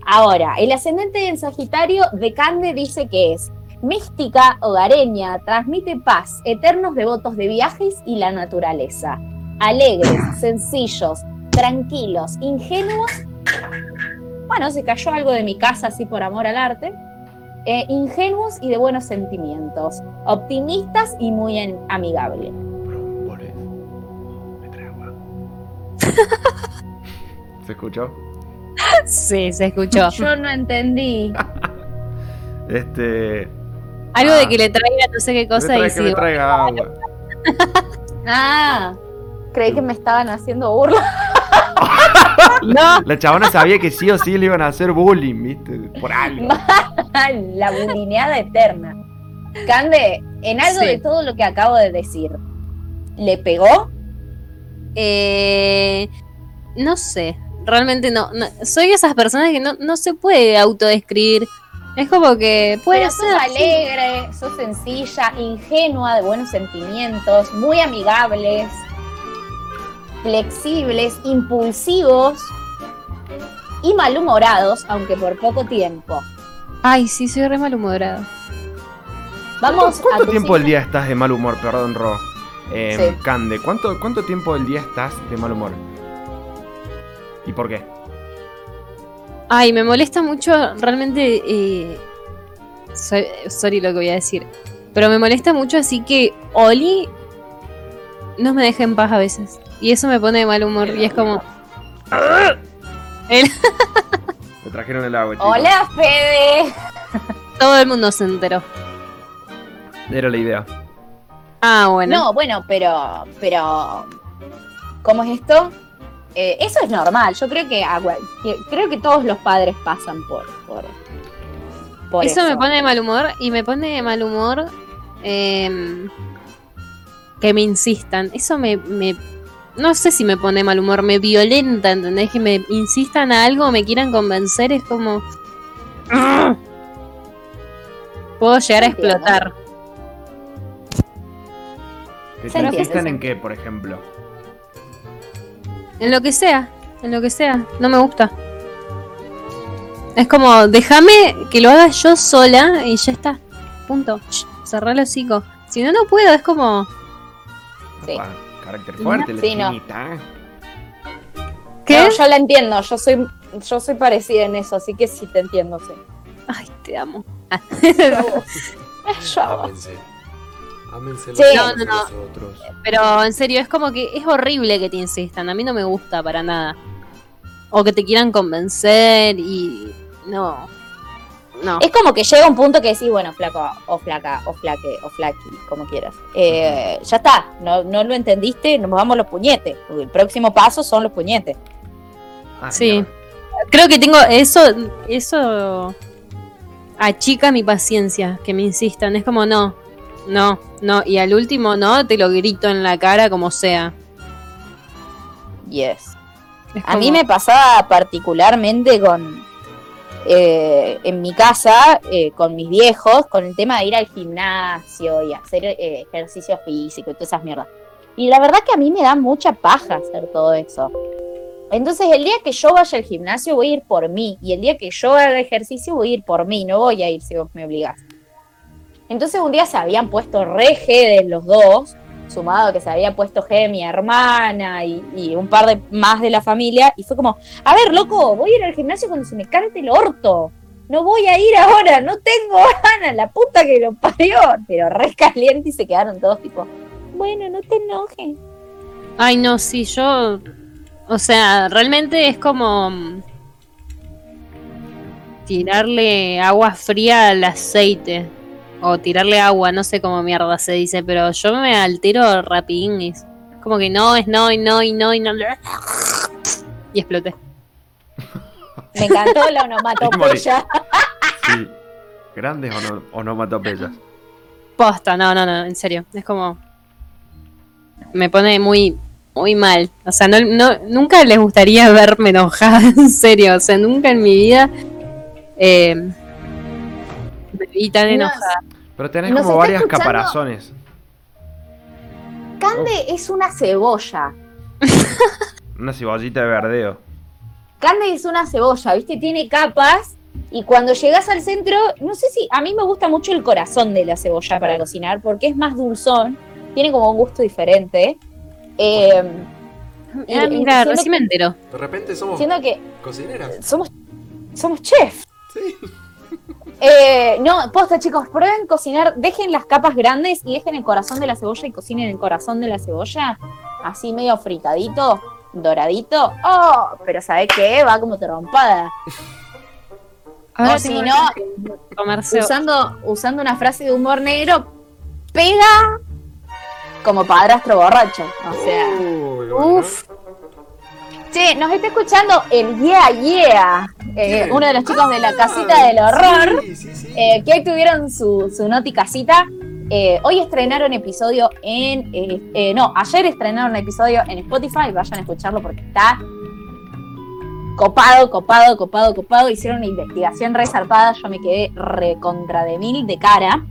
Ahora, el ascendente en Sagitario de Cande dice que es Mística hogareña, transmite paz, eternos devotos de viajes y la naturaleza. Alegres, sencillos, tranquilos, ingenuos. Bueno, se cayó algo de mi casa así por amor al arte. Eh, ingenuos y de buenos sentimientos. Optimistas y muy en- amigables. (laughs) ¿Se escuchó? Sí, se escuchó. (laughs) Yo no entendí. (laughs) Este. Algo Ah. de que le traiga no sé qué cosa y agua. Ah, creí que me estaban haciendo burla. (laughs) No, La chabona sabía que sí o sí le iban a hacer bullying, ¿viste? Por algo. (laughs) La bulineada eterna. Cande, en algo Sí. de todo lo que acabo de decir, ¿le pegó? eh, no sé. Realmente no, no- Soy esas personas que no, no se puede autodescribir. Es como que puede Pero sos ser. alegre, sos sencilla, ingenua, de buenos sentimientos, muy amigables, flexibles, impulsivos y malhumorados, aunque por poco tiempo. Ay, sí, soy re malhumorada. Vamos a ¿Cuánto tu tiempo del día estás de mal humor? Perdón, Ro. Eh, Sí. Cande, ¿cuánto, ¿cuánto tiempo del día estás de mal humor? ¿Y por qué? Ay, me molesta mucho, realmente. Eh, soy- sorry lo que voy a decir. Pero me molesta mucho, así que Oli no me deja en paz a veces. Y eso me pone de mal humor. Y es como. El- (laughs) Me trajeron el agua, chicos. Hola, Fede. todo el mundo se enteró. Era la idea. Ah, bueno. No, bueno, pero, pero, ¿cómo es esto? Eh, eso es normal. Yo creo que, que- creo que todos los padres pasan por, por, por eso, eso. me pone de mal humor. Y me pone de mal humor. em, que me insistan. Eso me, me. No sé si me pone mal humor. Me violenta, ¿entendés? Que me insistan a algo, me quieran convencer. Es como. Puedo llegar a explotar. ¿Que te insistan en qué, por ejemplo? En lo que sea, en lo que sea, no me gusta. Es como, déjame que lo haga yo sola y ya está. Punto. Cerrá el hocico. Si no, no puedo, es como. Sí. Apa, carácter fuerte, la Sí, no. No, yo la entiendo. Yo soy, yo soy parecida en eso, así que sí te entiendo, sí. Ay, te amo. (laughs) Yo. Ámense. Ámense los Sí. No, no, otros. Pero en serio, es como que es horrible que te insistan. A mí no me gusta para nada. O que te quieran convencer y. No. No. Es como que llega un punto que decís, bueno, flaco, o flaca, o flaque, o flaqui, como quieras. Eh, ya está, no, no lo entendiste, nos vamos los puñetes. El próximo paso son los puñetes. Ah, Sí. Creo que tengo eso, eso achica mi paciencia, que me insistan. Es como no, no, no. Y al último no, te lo grito en la cara como sea. Yes. Es A mí me pasaba particularmente con, eh, en mi casa, eh, con mis viejos, con el tema de ir al gimnasio y hacer eh, ejercicio físico y todas esas mierdas. Y la verdad que a mí me da mucha paja hacer todo eso. Entonces el día que yo vaya al gimnasio voy a ir por mí y el día que yo haga ejercicio voy a ir por mí, no voy a ir si vos me obligás. Entonces un día se habían puesto re de los dos, sumado que se había puesto G mi hermana y, un par de más de la familia, y fue como, a ver, loco, voy a ir al gimnasio cuando se me cante el orto. No voy a ir ahora, no tengo (laughs) ganas, la puta que lo parió. Pero re caliente y se quedaron todos tipo, bueno, no te enojes. Ay, no, sí, yo. O sea, realmente es como. Tirarle agua fría al aceite. O tirarle agua, no sé cómo mierda se dice, pero yo me altero rapidín. y es Como que no, es no, y no, y no, y no. Y exploté. Me encantó la onomatopeya. Sí. Grandes ono- onomatopeyas. Posta, no, no, no, en serio. Es como. Me pone muy, muy mal. O sea, no, no, nunca les gustaría verme enojada, (laughs) en serio. O sea, nunca en mi vida eh, me vi tan No, enojada. Pero tenés Nos como varias escuchando- caparazones. Cande es una cebolla. (laughs) Una cebollita de verdeo. Cande es una cebolla, ¿viste? Tiene capas Y cuando llegas al centro, no sé si a mí me gusta mucho el corazón de la cebolla para cocinar, porque es más dulzón, tiene como un gusto diferente. Eh, Ah, y mira, recién me entero. De repente somos siento que cocineras. somos, somos chefs. Sí. Eh, no, posta chicos, prueben cocinar, dejen las capas grandes y dejen el corazón de la cebolla y cocinen el corazón de la cebolla, así medio fritadito, doradito. Oh, pero ¿sabes qué? Va como trompada. Ahora O si no, usando, usando una frase de humor negro, pega como padrastro borracho. O sea, bueno. Che, nos está escuchando el Yeah Yeah, eh, uno de los chicos de la Ah, casita del horror. Sí, sí, sí. eh, que hoy tuvieron su, su noti casita. Eh, hoy estrenaron episodio en. eh, no, ayer estrenaron episodio en Spotify. Vayan a escucharlo porque está copado, copado, copado, copado. Hicieron una investigación resarpada. Yo me quedé recontra de mil de cara.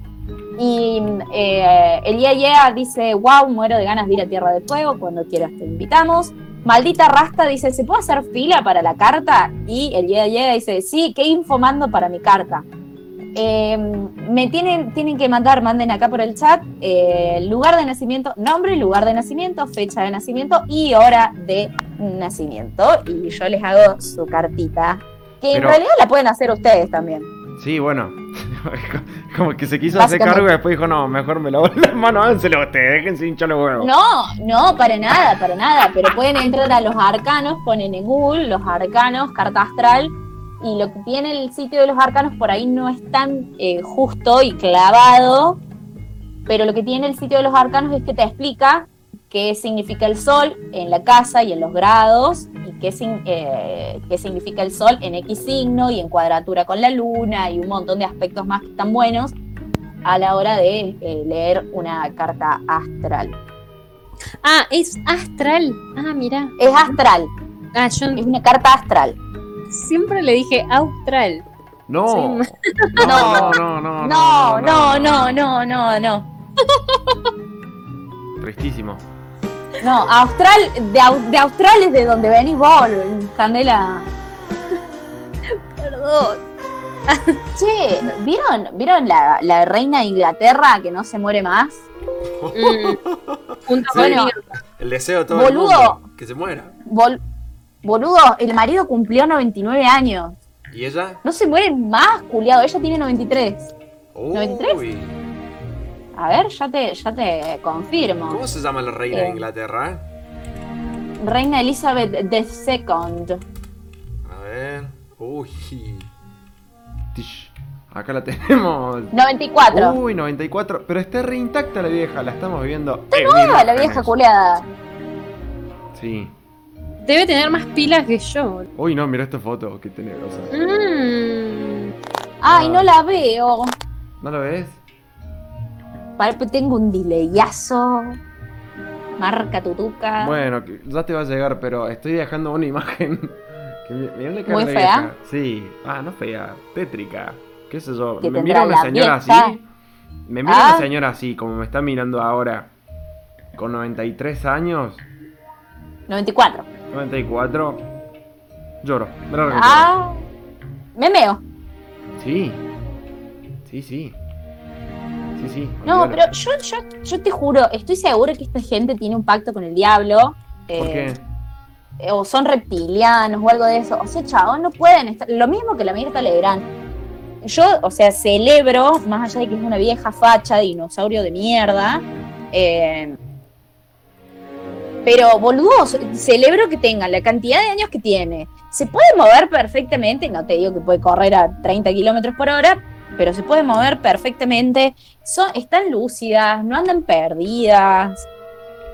Y el Yeah Yeah dice: Wow, muero de ganas de ir a Tierra del Fuego. Cuando quieras te invitamos. Maldita Rasta dice: ¿Se puede hacer fila para la carta? Y el Yeah Yeah dice: Sí, ¿qué info mando para mi carta? Eh, me tienen, tienen que mandar, manden acá por el chat, eh, lugar de nacimiento, nombre, lugar de nacimiento, fecha de nacimiento y hora de nacimiento. Y yo les hago su cartita, que en realidad la pueden hacer ustedes también. Sí, bueno. (laughs) Como que se quiso hacer cargo y después dijo, no, mejor me lavo (laughs) las manos, háganselo ustedes, déjense hinchar los huevos. No, no, para nada, para nada. Pero pueden entrar a los arcanos, ponen en Google los arcanos, carta astral. Y lo que tiene el sitio de los arcanos por ahí no es tan eh, justo y clavado. Pero lo que tiene el sitio de los arcanos es que te explica qué significa el sol en la casa y en los grados. Y qué, sin- eh, qué significa el sol en X signo y en cuadratura con la luna. Y un montón de aspectos más que están buenos a la hora de eh, leer una carta astral. Ah, es astral. Ah, mira. Es astral, Ah, yo es una carta astral. siempre le dije austral. No. Sí. (laughs) No, no, no, No, no, no, no, no, no. Tristísimo. No, Austral, de, de Austral es de donde venís vos, Candela. Perdón. (laughs) Che, ¿vieron, ¿vieron la, la reina de Inglaterra que no se muere más? Mm. (laughs) Junto Sí. conmigo. El deseo de todo el Boludo. mundo. Que se muera. Bol- boludo, el marido cumplió 99 años. ¿Y ella? No se muere más, culiado. Ella tiene 93. Uy. ¿93? A ver, ya te, ya te confirmo. ¿Cómo se llama la reina Eh. de Inglaterra? Reina Elizabeth II. A ver. Uy. Tish. Acá la (laughs) tenemos. 94. Uy, 94. Pero está re intacta la vieja, la estamos viendo. Está nueva la vieja culiada. Sí. Debe tener más pilas que yo. Uy, no, mira esta foto, qué tenebrosa. Mm. Ay, no la veo. ¿No lo ves? Que tengo un delayazo. Marca tutuca. Bueno, ya te va a llegar, pero estoy dejando una imagen. (laughs) Que la cara ¿Muy fea? vieja. Sí. Ah, no fea, tétrica. ¿Qué sé yo? Me mira una señora vieja. así. Me mira Ah. una señora así, como me está mirando ahora. Con 93 años, 94. 94. Lloro. Me. Ah. Me meo. Sí. Sí, sí. Sí, sí. No, pero yo, yo, yo te juro, estoy seguro que esta gente tiene un pacto con el diablo. eh, ¿Por qué? O son reptilianos o algo de eso. O sea, chabón, no pueden estar. Lo mismo que la Mirta Legrand. Yo, o sea, celebro, más allá de que es una vieja facha, dinosaurio de mierda. eh, pero, boludo, celebro que tenga la cantidad de años que tiene. Se puede mover perfectamente, no te digo que puede correr a 30 kilómetros por hora, pero se puede mover perfectamente. Son, están lúcidas, no andan perdidas.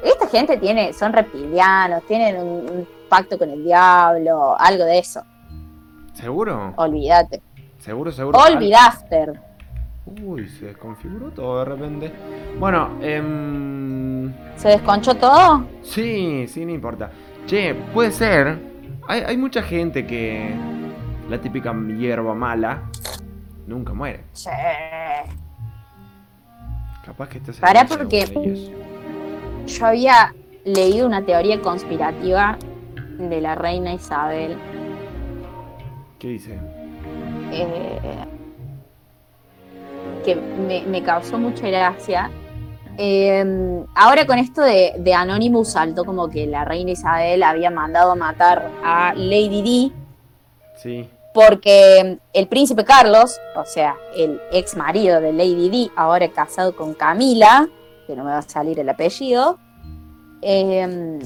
Esta gente tiene, son reptilianos, tienen un, un pacto con el diablo, algo de eso. ¿Seguro? Olvídate. ¿Seguro, seguro? Olvidaster. Uy, se desconfiguró todo de repente. Bueno, em, ¿Se desconchó todo? sí, sí, no importa. Che, puede ser. Hay, hay mucha gente que la típica hierba mala nunca muere. Sí. Capaz que Pará, dice, porque-. Yo había leído una teoría conspirativa de la reina Isabel. ¿Qué dice? eh, que me, me causó mucha gracia. Eh, ahora con esto de, de Anonymous saltó como que la reina Isabel había mandado a matar a Lady Di Sí. Porque el príncipe Carlos, o sea, el ex marido de Lady Di, ahora casado con Camila, que no me va a salir el apellido, eh,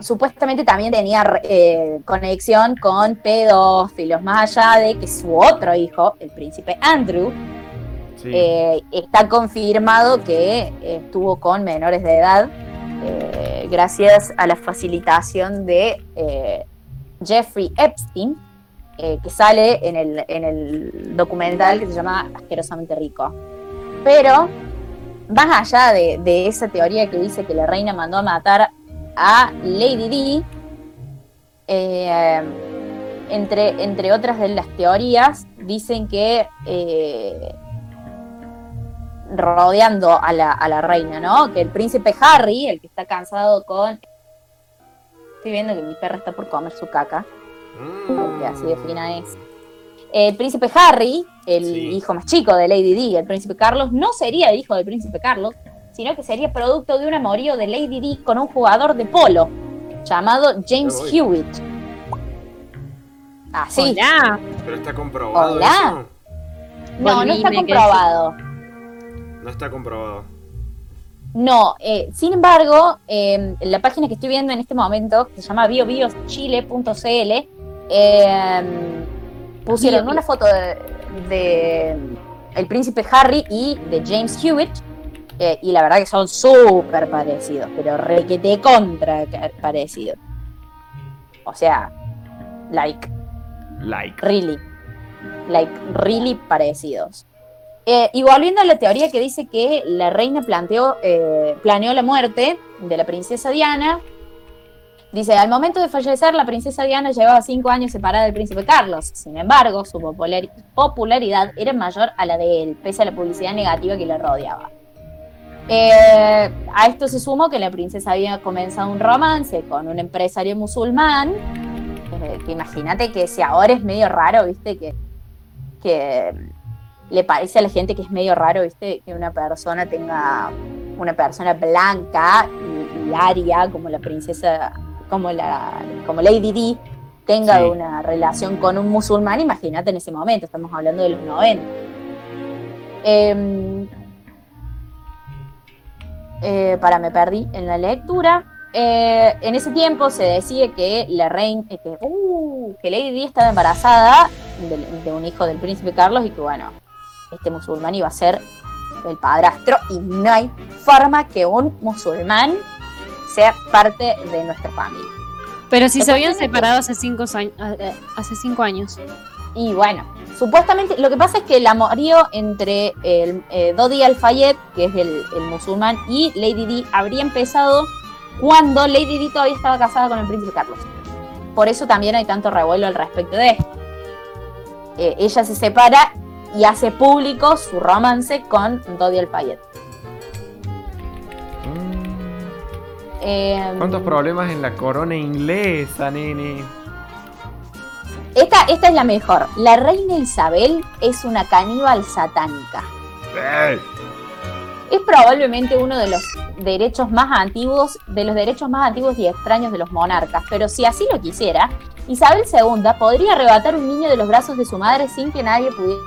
supuestamente también tenía eh, conexión con pedófilos, más allá de que su otro hijo, el príncipe Andrew, Sí. eh, está confirmado que estuvo con menores de edad eh, gracias a la facilitación de Jeffrey Epstein, eh, que sale en el, en el documental que se llama Asquerosamente Rico. Pero, más allá de, esa teoría que dice que la reina mandó a matar a Lady Di, eh, entre, entre otras de las teorías, dicen que eh, rodeando a la, a la reina, ¿no? Que el príncipe Harry, el que está cansado con... Estoy viendo que mi perra está por comer su caca, porque así de fina es. El príncipe Harry, el Sí. hijo más chico de Lady Di, el príncipe Carlos, no sería hijo del príncipe Carlos, sino que sería producto de un amorío de Lady Di con un jugador de polo llamado James Uy. Hewitt. Así. Hola. Pero está comprobado Hola. eso. No, no está comprobado. No está comprobado. No, eh, sin embargo, eh, la página que estoy viendo en este momento, que se llama biobioschile.cl, eh, pusieron una foto de, de el príncipe Harry y de James Hewitt, eh, y la verdad que son súper parecidos, pero requete contra parecidos. O sea, like, Like. really, like, really parecidos. Eh, y volviendo a la teoría que dice que la reina planteó, eh, planeó la muerte de la princesa Diana, dice, al momento de fallecer, la princesa Diana llevaba cinco años separada del príncipe Carlos. Sin embargo, su popular- popularidad era mayor a la de él, pese a la publicidad negativa que le rodeaba. Eh, a esto se sumó que la princesa había comenzado un romance con un empresario musulmán, eh, que imagínate que si ahora es medio raro, viste, que, que le parece a la gente que es medio raro, viste, que una persona tenga una persona blanca y, y aria como la princesa, como la, como Lady Di, tenga Sí. una relación con un musulmán, imagínate en ese momento, estamos hablando de los 90. Em, eh, para me perdí en la lectura. Eh, en ese tiempo se decía que la reina, eh, que, uh, que Lady Di estaba embarazada de, de un hijo del príncipe Carlos y que bueno, este musulmán iba a ser el padrastro y no hay forma que un musulmán sea parte de nuestra familia. Pero si se habían separado hace cinco, años, hace cinco años. Y bueno, supuestamente lo que pasa es que el amorío entre el, eh, Dodi Al-Fayed, que es el, el musulmán, y Lady Di habría empezado cuando Lady Di todavía estaba casada con el príncipe Carlos. Por eso también hay tanto revuelo al respecto de esto. Eh, ella se separa y hace público su romance con Dodi Al-Fayed. Eh, ¿Cuántos problemas en la corona inglesa, nene? esta, esta es la mejor. La reina Isabel es una caníbal satánica. Es probablemente uno de los derechos más antiguos, de los derechos más antiguos y extraños de los monarcas, pero si así lo quisiera, Isabel II podría arrebatar un niño de los brazos de su madre sin que nadie pudiera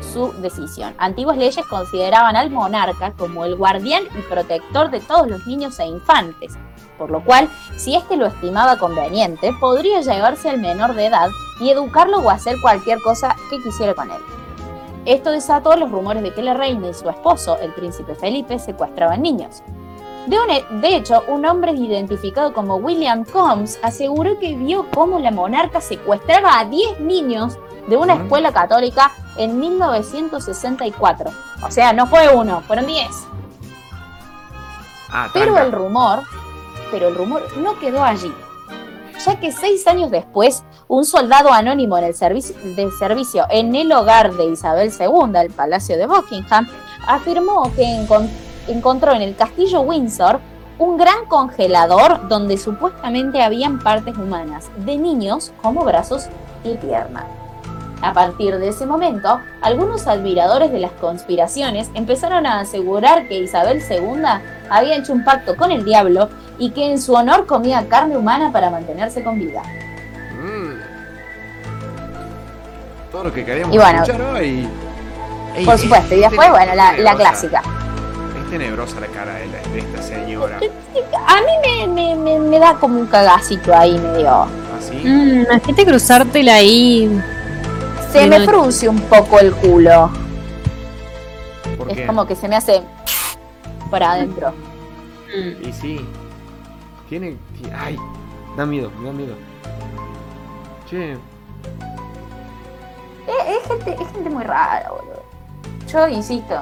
su decisión. Antiguas leyes consideraban al monarca como el guardián y protector de todos los niños e infantes, por lo cual, si éste lo estimaba conveniente, podría llevarse al menor de edad y educarlo o hacer cualquier cosa que quisiera con él. Esto desató los rumores de que la reina y su esposo, el príncipe Felipe, secuestraban niños. De, de hecho, un hombre identificado como William Combs aseguró que vio cómo la monarca secuestraba a 10 niños de una escuela católica en 1964. O sea, no fue uno, fueron 10. Ah, Pero el rumor, pero el rumor no quedó allí, ya que seis años después, un soldado anónimo en el servicio, de servicio en el hogar de Isabel II, el Palacio de Buckingham, afirmó que encon- encontró en el castillo Windsor un gran congelador donde supuestamente habían partes humanas de niños como brazos y piernas. A partir de ese momento, algunos admiradores de las conspiraciones empezaron a asegurar que Isabel II había hecho un pacto con el diablo y que en su honor comía carne humana para mantenerse con vida. Mm, Todo lo que queríamos Y bueno, escuchar hoy. Ey, Por es supuesto, y después, bueno, la, es clásica. Es tenebrosa la cara de, la- de esta señora. A mí me, me- me- me da como un cagacito ahí medio. ¿Así? Mm, imagínate cruzártela ahí. Se Sí, me no- frunce un poco el culo. ¿Por Es qué? como que se me hace para adentro. Y sí. Tiene. ti- Ay, da miedo, me da miedo. Che, Es, es gente, es gente muy rara, boludo. Yo insisto.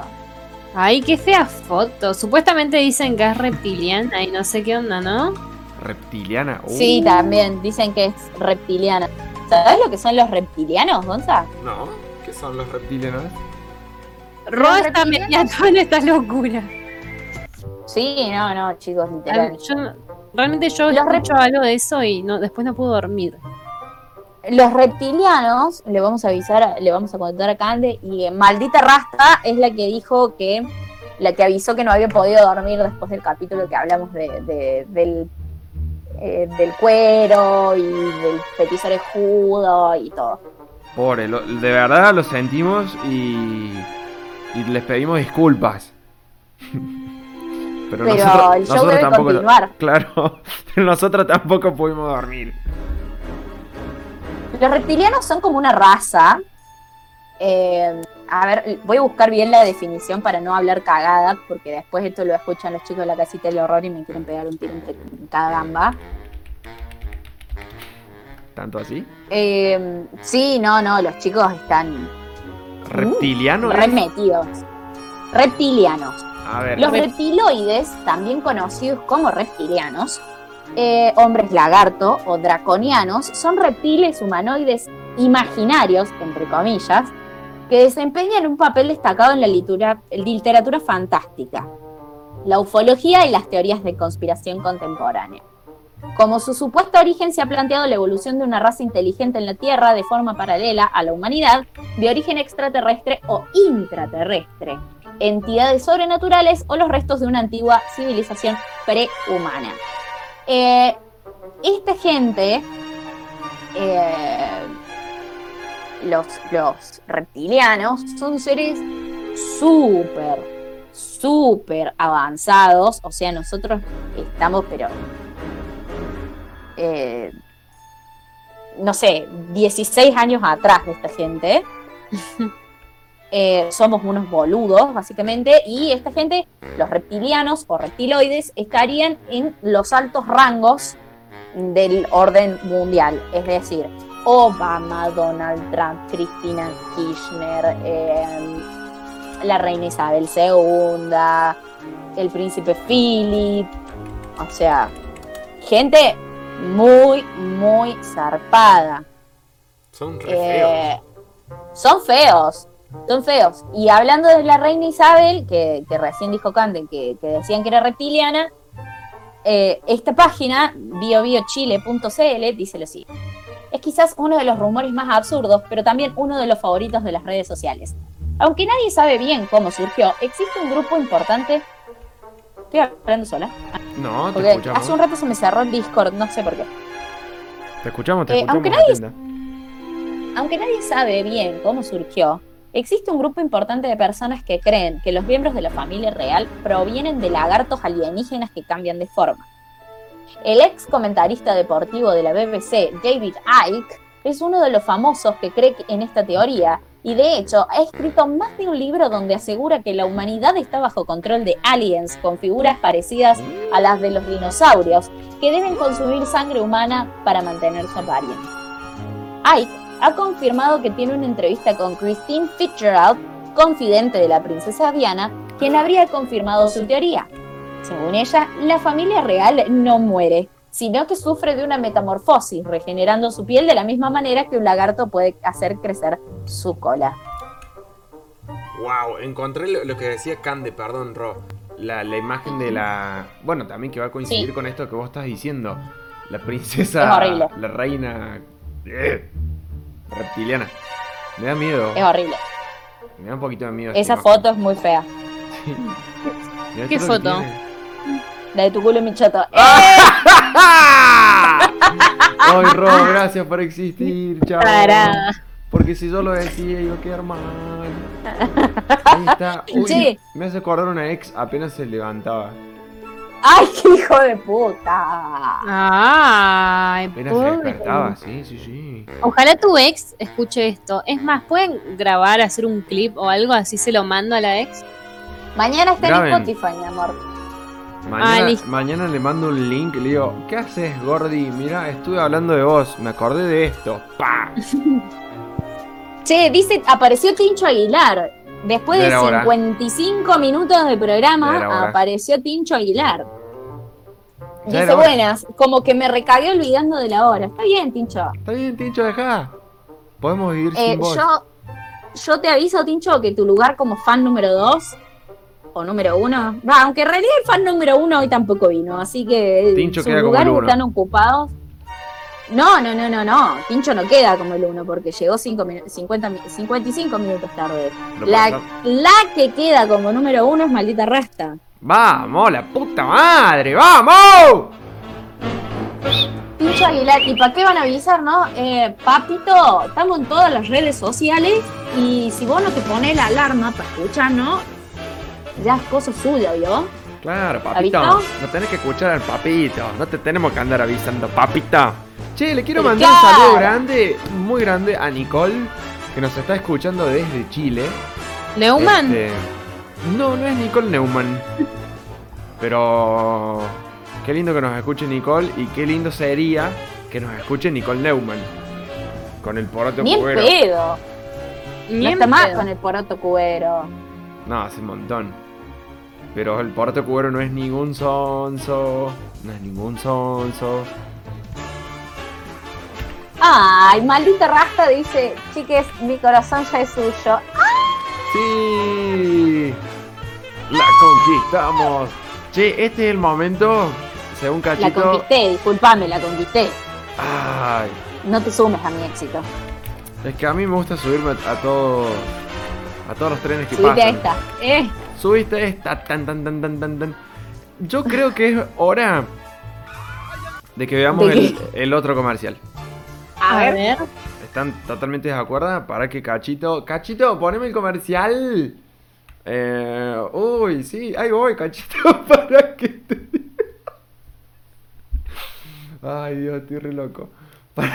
Ay, qué fea foto. Supuestamente dicen que es reptiliana y no sé qué onda, ¿no? reptiliana. Uh, Sí, también dicen que es reptiliana. ¿Sabes lo que son los reptilianos, Gonza? no, ¿qué son los reptiliana. Ro está reptilianos- metida toda en esta locura. Sí, no, no, chicos, literal. Yo, realmente yo Los escucho algo de eso y no, después no puedo dormir. Los reptilianos, le vamos a avisar, le vamos a contar a Cande, y eh, maldita Rasta es la que dijo que, la que avisó que no había podido dormir después del capítulo que hablamos de, de- del, eh, del cuero y del petiso orejudo y todo. Pobre, lo- de verdad lo sentimos y. Y les pedimos disculpas. (laughs) Pero, Pero nosotros, el show nosotros debe tampoco. continuar. Claro, (laughs) pero nosotros tampoco pudimos dormir. Los reptilianos son como una raza. Eh, a ver, voy a buscar bien la definición para no hablar cagada, porque después esto lo escuchan los chicos de la casita del horror y me quieren pegar un tiro entre en cada gamba. ¿Tanto así? Eh, sí, no, no, los chicos están ¿Reptiliano? es? remetidos. Reptilianos. A ver, Los reptiloides, también conocidos como reptilianos, eh, hombres lagarto o draconianos, son reptiles humanoides imaginarios, entre comillas, que desempeñan un papel destacado en la literatura fantástica, la ufología y las teorías de conspiración contemporánea. Como su supuesto origen se ha planteado la evolución de una raza inteligente en la Tierra de forma paralela a la humanidad, de origen extraterrestre o intraterrestre, entidades sobrenaturales o los restos de una antigua civilización prehumana. Eh, esta gente, eh, los, los reptilianos, son seres súper, súper avanzados. O sea, nosotros estamos, pero... eh, no sé, 16 años atrás de esta gente. (laughs) Eh, somos unos boludos, básicamente, y esta gente, los reptilianos o reptiloides, estarían en los altos rangos del orden mundial. Es decir, Obama, Donald Trump, Cristina Kirchner, eh, la reina Isabel II, el príncipe Philip, o sea, gente muy, muy zarpada. Son re feos. Eh, son feos, son feos. Y hablando de la reina Isabel, que, que recién dijo Cande que, que decían que era reptiliana, eh, esta página, biobiochile.cl, dice lo siguiente. Es quizás uno de los rumores más absurdos, pero también uno de los favoritos de las redes sociales. Aunque nadie sabe bien cómo surgió, existe un grupo importante. Estoy hablando sola. no, te Porque escuchamos. hace un rato se me cerró el Discord, no sé por qué. Te escuchamos, te Eh, escuchamos. aunque nadie- atenta. Aunque nadie sabe bien cómo surgió, existe un grupo importante de personas que creen que los miembros de la familia real provienen de lagartos alienígenas que cambian de forma. El ex comentarista deportivo de la BBC, David Icke, es uno de los famosos que cree en esta teoría y de hecho ha escrito más de un libro donde asegura que la humanidad está bajo control de aliens con figuras parecidas a las de los dinosaurios que deben consumir sangre humana para mantener su apariencia. Ike ha confirmado que tiene una entrevista con Christine Fitzgerald, confidente de la princesa Diana, quien habría confirmado su teoría. Según ella, la familia real no muere, sino que sufre de una metamorfosis, regenerando su piel de la misma manera que un lagarto puede hacer crecer su cola. Wow, encontré lo, lo que decía Cande, perdón, Ro. La, la imagen de la. Bueno, también que va a coincidir Sí. con esto que vos estás diciendo. La princesa. Es horrible. La reina. eh, reptiliana. Me da miedo. Es horrible. Me da un poquito de miedo. Esa esta foto es muy fea. (laughs) ¿Qué foto? La de tu culo y mi choto. (laughs) Ay, Ro, gracias por existir, chao. Tarada. Porque si yo lo decía, a quedar mal. Ahí está. Uy, me hace acordar una ex apenas se levantaba. ¡Ay, qué hijo de puta! Ay, Apenas se despertaba, sí, sí, sí. Ojalá tu ex escuche esto. Es más, ¿pueden grabar, hacer un clip o algo así se lo mando a la ex? Mañana está Graben. en Spotify, mi amor. Mañana, Ah, mañana le mando un link y le digo, ¿qué haces, Gordi? Mira, estuve hablando de vos, me acordé de esto. ¡Pa! (laughs) Che, dice, apareció Tincho Aguilar. Después de hora. 55 minutos de programa, apareció Tincho Aguilar. Ya Dice, buenas, como que me recagué olvidando de la hora. Está bien, Tincho. Está bien, Tincho, dejá. Podemos vivir Eh, sin vos. yo, yo te aviso, Tincho, que tu lugar como fan número 2 o número 1, va, aunque en realidad el fan número 1 hoy tampoco vino, así que Tincho sus lugares uno. están ocupados. No, no, no, no, no. Tincho no queda como el 1 porque llegó cinco minu- 50, mi- 55 minutos tarde. La, que queda como número 1 es maldita rasta. ¡Vamos, la puta madre! ¡Vamos! Tincho Aguilar, ¿y para qué van a avisar, no? Eh, papito, estamos en todas las redes sociales y si vos no te pones la alarma para escuchar, ¿no? Ya es cosa suya, ¿vio? Claro, papito. No tenés que escuchar al papito. No te tenemos que andar avisando, papito. Che, le quiero Pero mandar un saludo grande, muy grande a Nicole, que nos está escuchando desde Chile. Neumann. Este, no, no es Nicole Neumann. Pero qué lindo que nos escuche Nicole y qué lindo sería que nos escuche Nicole Neumann. Con el poroto Ni cubero. pedo. Ni No está más con el poroto cubero. No, hace un montón. Pero el poroto cubero no es ningún sonso. No es ningún sonso. Ay, maldita rasta dice, chiques, mi corazón ya es suyo. ¡Sí! ¡La conquistamos! Che, este es el momento, según La Cachito. conquisté, disculpame, la conquisté. Ay, No te sumes a mi éxito. es que a mí me gusta subirme a, a todos. A todos los trenes que Subite a pasan. esta. Eh, Subiste esta, tan, tan, tan, tan, tan, tan. Yo creo que es hora de que veamos ¿De el, otro comercial. a, ver. ¿Están totalmente de acuerdo? Para que Cachito. Cachito, poneme el comercial. Eh, uy, sí, ahí voy, Cachito. (laughs) Para que te. Ay, Dios, estoy re loco. Para-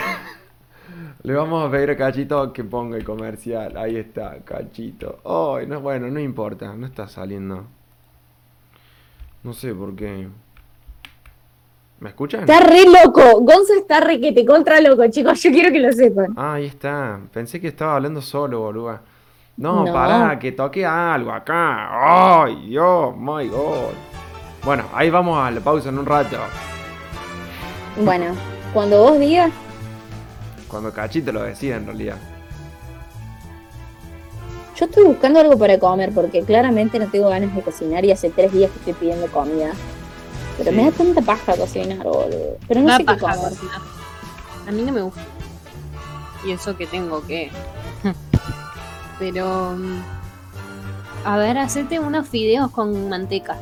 Le vamos a pedir a Cachito que ponga el comercial. Ahí está, Cachito. Ay, no, bueno, no importa, no está saliendo. No sé por qué. ¿Me escuchan? Está re loco. Gonzo está re que te contra loco, chicos. Yo quiero que lo sepan. Ah, ahí está. Pensé que estaba hablando solo, boluda. No, No. pará, que toque algo acá. Ay, Dios, my God. Bueno, ahí vamos a la pausa en un rato. Bueno, cuando vos digas, Cuando Cachito lo decida, en realidad. yo estoy buscando algo para comer porque claramente no tengo ganas de cocinar y hace tres días que estoy pidiendo comida. Pero Sí. me da tanta paja cocinar, boludo. Pero no Da sé qué comer. cocinar. A mí no me gusta. Y eso que tengo que. (laughs) Pero. mm, A ver, hacete unos fideos con manteca.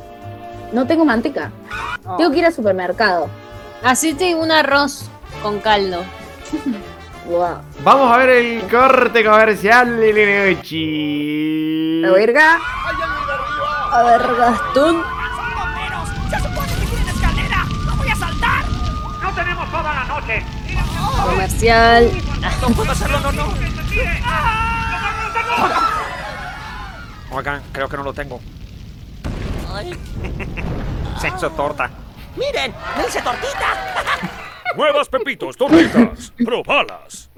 No tengo manteca. Oh. Tengo que ir al supermercado. Hacete un arroz con caldo. (laughs) Wow. Vamos a ver el corte comercial de la noche. La verga. A ver, Gastón. ¡Son bomberos! ¡Se supone que tienen escalera! ¡No voy a saltar! ¡No tenemos toda la noche! Comercial. No puedo hacerlo, no, no. Oigan, creo que no lo tengo. Ay, Se hizo torta. ¡Miren! ¡Me hice tortita! Nuevas Pepitos Tortitas. Probalas.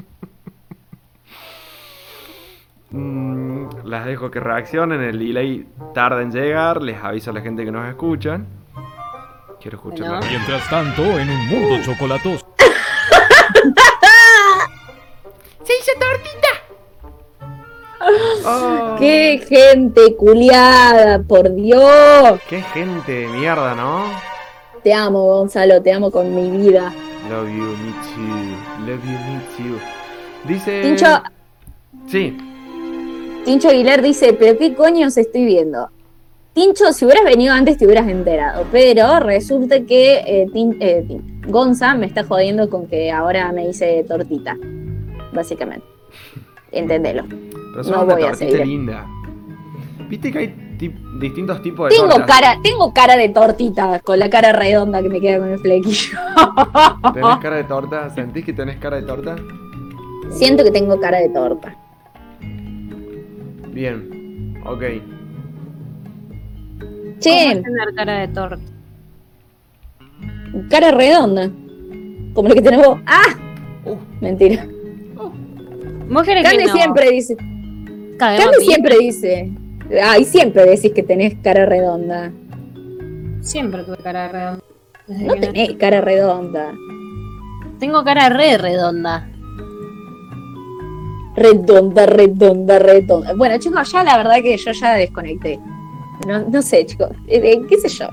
Mm, las dejo que reaccionen. El delay tarda en llegar. Les aviso a la gente que nos escuchan. Quiero escucharla. Mientras tanto, en un mundo chocolatoso. (laughs) Oh, ¡Qué gente culiada! ¡Por Dios! qué gente de mierda, ¿no? Te amo, Gonzalo. Te amo con mi vida. Love you, me too. Love you, me too. Dice. Tincho, Sí, Tincho Aguilar dice, pero qué coños estoy viendo. Tincho, si hubieras venido antes te hubieras enterado, pero resulta que eh, Tin- eh, Tin- Gonza me está jodiendo con que ahora me dice tortita, básicamente. Entendelo. pero No voy a seguir. linda. Viste que hay ti- distintos tipos de Tengo tortas. cara, tengo cara de tortita, con la cara redonda que me queda con el flequillo. (laughs) ¿Tenés cara de torta? ¿Sentís que tenés cara de torta? Siento que tengo cara de torta. Bien, ok. Che, ¿Cómo tener cara de torta? cara redonda. Como la que tenés vos. ¡Ah! Uh. Mentira. ¿Vos querés que no? siempre dice. Cande siempre dice. Ay, siempre decís que tenés cara redonda. Siempre tuve cara redonda. Desde No tenés cara redonda. Tengo cara re redonda. Redonda, redonda, redonda. Bueno, chicos, ya la verdad que yo ya desconecté. No, no sé, chicos. Eh, eh, ¿Qué sé yo?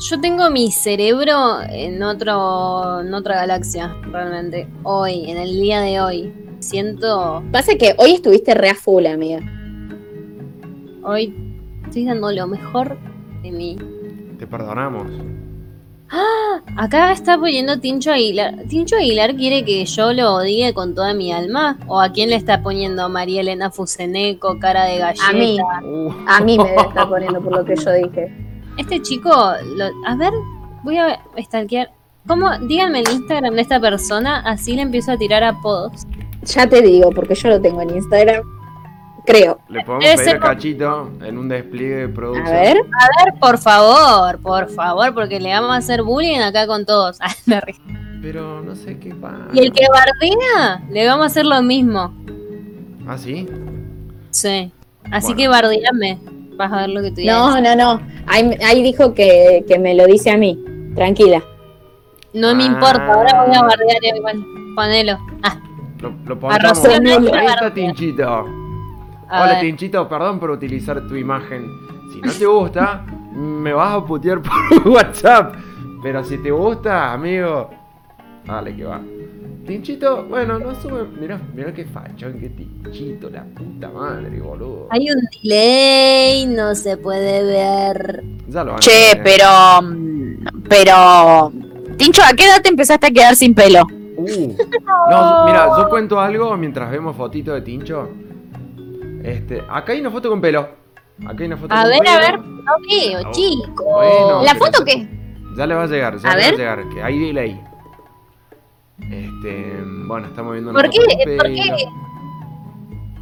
Yo tengo mi cerebro en otro, en otra galaxia, realmente. Hoy, en el día de hoy. Siento, Pasa que hoy estuviste re a full, amiga. Hoy estoy dando lo mejor de mí. Te perdonamos. Acá está poniendo Tincho Aguilar. ¿Tincho Aguilar quiere que yo lo odie con toda mi alma? ¿O a quién le está poniendo María Elena Fuseneco, cara de galleta? A mí. Uh. A mí me (laughs) estar poniendo por lo que yo dije. Este chico, lo- a ver, voy a stalkear. ¿Cómo? Díganme el Instagram de esta persona, así le empiezo a tirar apodos. Ya te digo, porque yo lo tengo en Instagram. Creo. Le podemos Debe pedir Cachito en un despliegue de producción. A ver. A ver, por favor, por favor, porque le vamos a hacer bullying acá con todos. (laughs) Ah. Pero no sé qué pasa. y el que bardea, le vamos a hacer lo mismo. ¿Ah, sí? Sí. Así Bueno. que bardeame. Vas a ver lo que te No, no, no. Ahí, ahí dijo que, que me lo dice a mí. Tranquila. No me Ah. importa, ahora voy a bardear igual. Ponelo. Ah, Lo, lo. Arrasó. Ahí está Tinchito. A Hola ver. Tinchito, perdón por utilizar tu imagen. Si no te gusta, me vas a putear (laughs) por WhatsApp. Pero si te gusta, amigo, dale que va. Tinchito, bueno, no sube. Mirá, mirá qué fachón, qué tinchito, la puta madre, boludo. Hay un delay, no se puede ver. Ya lo van a Che, ver. pero. Pero. Tincho, ¿a qué edad te empezaste a quedar sin pelo? Uh. No, mira, yo cuento algo mientras vemos fotito de Tincho. Este, acá hay una foto con pelo. Acá hay una foto A con ver, pelo. a ver, no veo, chico. Bueno, ¿La foto qué? Ya le va a llegar, ya A le ver. va a llegar, que hay delay. Este, bueno, estamos viendo una ¿Por foto qué? con ¿Por pelo. qué?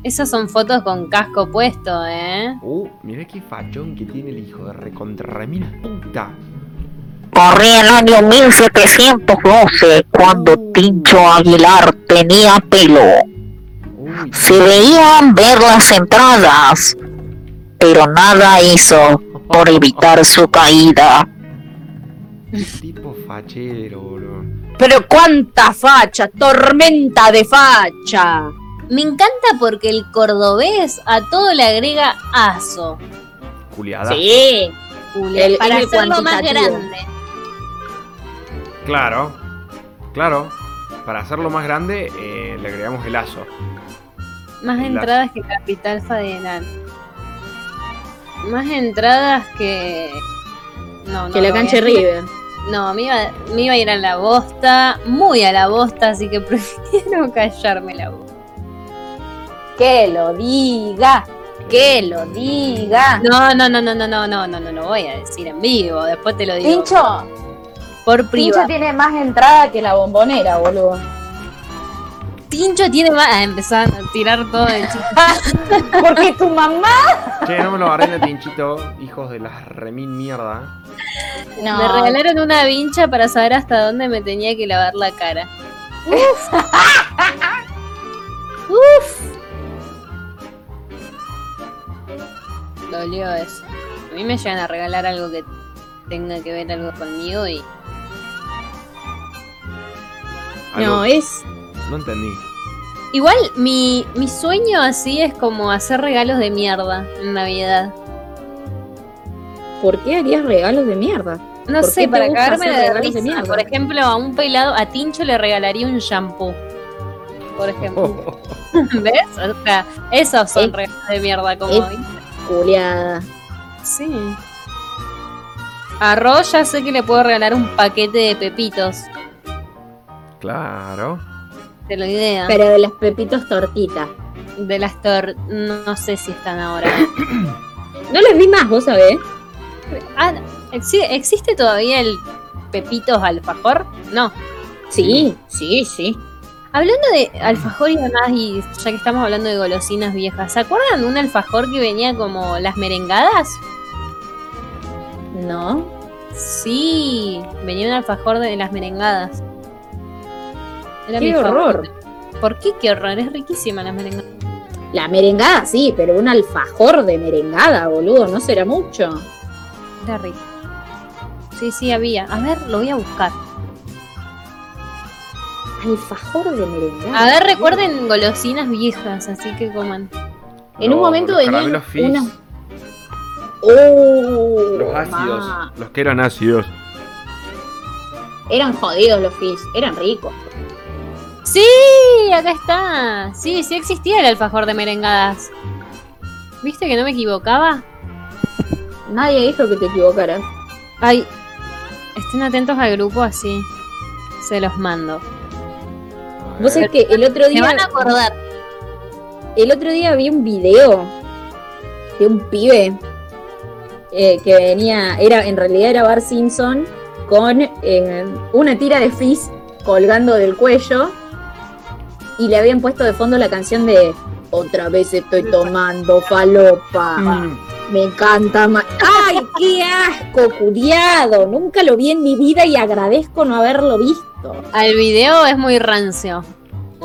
Esas son fotos con casco puesto, ¿eh? Uh, mirá qué fachón que tiene el hijo de recontra mil puta. Corría el año 1712 cuando Tincho Aguilar tenía pelo. Se veían ver las entradas, pero nada hizo por evitar su caída. tipo fachero, boludo. Pero cuánta facha, tormenta de facha. Me encanta porque el cordobés a todo le agrega aso. Culiada. Sí. Julia, El- para el hacerlo más grande. Claro, claro. Para hacerlo más grande, eh, le agregamos el lazo. Más El entradas que Capital Fadenal. Más entradas que. No, no. Que la cancha. River. No, me iba, me iba a ir a la bosta, muy a la bosta, así que (laughs) prefiero callarme la boca. Que lo diga. Que lo diga. No, no, no, no, no, no, no, no, no, lo voy a decir en vivo, después te lo digo. Tincho, por privado. tiene más entrada que la bombonera, boludo. Tincho tiene más. A empezar a tirar todo el chiste. (laughs) Porque tu mamá. Che, no me lo agarren a Tinchito, hijos de la remil mierda. No. Me regalaron una vincha para saber hasta dónde me tenía que lavar la cara. (laughs) Uf. Dolió eso. A mí me llegan a regalar algo que tenga que ver algo conmigo y Algo- No, es. No entendí. Igual mi, mi sueño así es como hacer regalos de mierda en Navidad. ¿Por qué harías regalos de mierda? No ¿Por sé, para cagarme de regalos de risa. mierda? Por ejemplo, a un pelado, a Tincho le regalaría un shampoo. Por ejemplo. (laughs) (laughs) ¿Ves? O sea, esos son Es- regalos de mierda, como es-. Juliada. Sí. A Ro ya sé que le puedo regalar un paquete de pepitos. Claro. Idea. Pero de las pepitos tortitas. De las tor... No, no sé si están ahora. (coughs) No les vi más, vos sabés. Ah, ¿exi- ¿Existe todavía el Pepitos alfajor? No. Sí, sí, sí. Hablando de alfajor y demás, y ya que estamos hablando de golosinas viejas, ¿se acuerdan de un alfajor que venía como las merengadas? No. Sí, venía un alfajor de las merengadas. Era Qué mi horror. ¿Por qué? Qué horror, es riquísima la merengada. La merengada sí, pero un alfajor de merengada, boludo, no será mucho. Era rico. Sí, sí, había. A ver, lo voy a buscar. Alfajor de merengada. A ver, recuerden golosinas viejas, así que coman. En un momento venían unas. ¡Oh! Los ácidos. ma. Los que eran ácidos. Eran jodidos los fizz, eran ricos. Sí, acá está. Sí, sí existía el alfajor de merengadas. ¿Viste que no me equivocaba? Nadie dijo que te equivocaras. Ay, estén atentos al grupo así. Se los mando. Vos sabés que el otro día. van a acordar. El otro día vi un video de un pibe eh, que venía, era, en realidad era Bar Simpson con eh, una tira de fizz colgando del cuello y le habían puesto de fondo la canción de Otra vez estoy tomando falopa. Mm. Me encanta. ma- ¡Ay, qué asco, curiado! Nunca lo vi en mi vida y agradezco no haberlo visto. El video es muy rancio.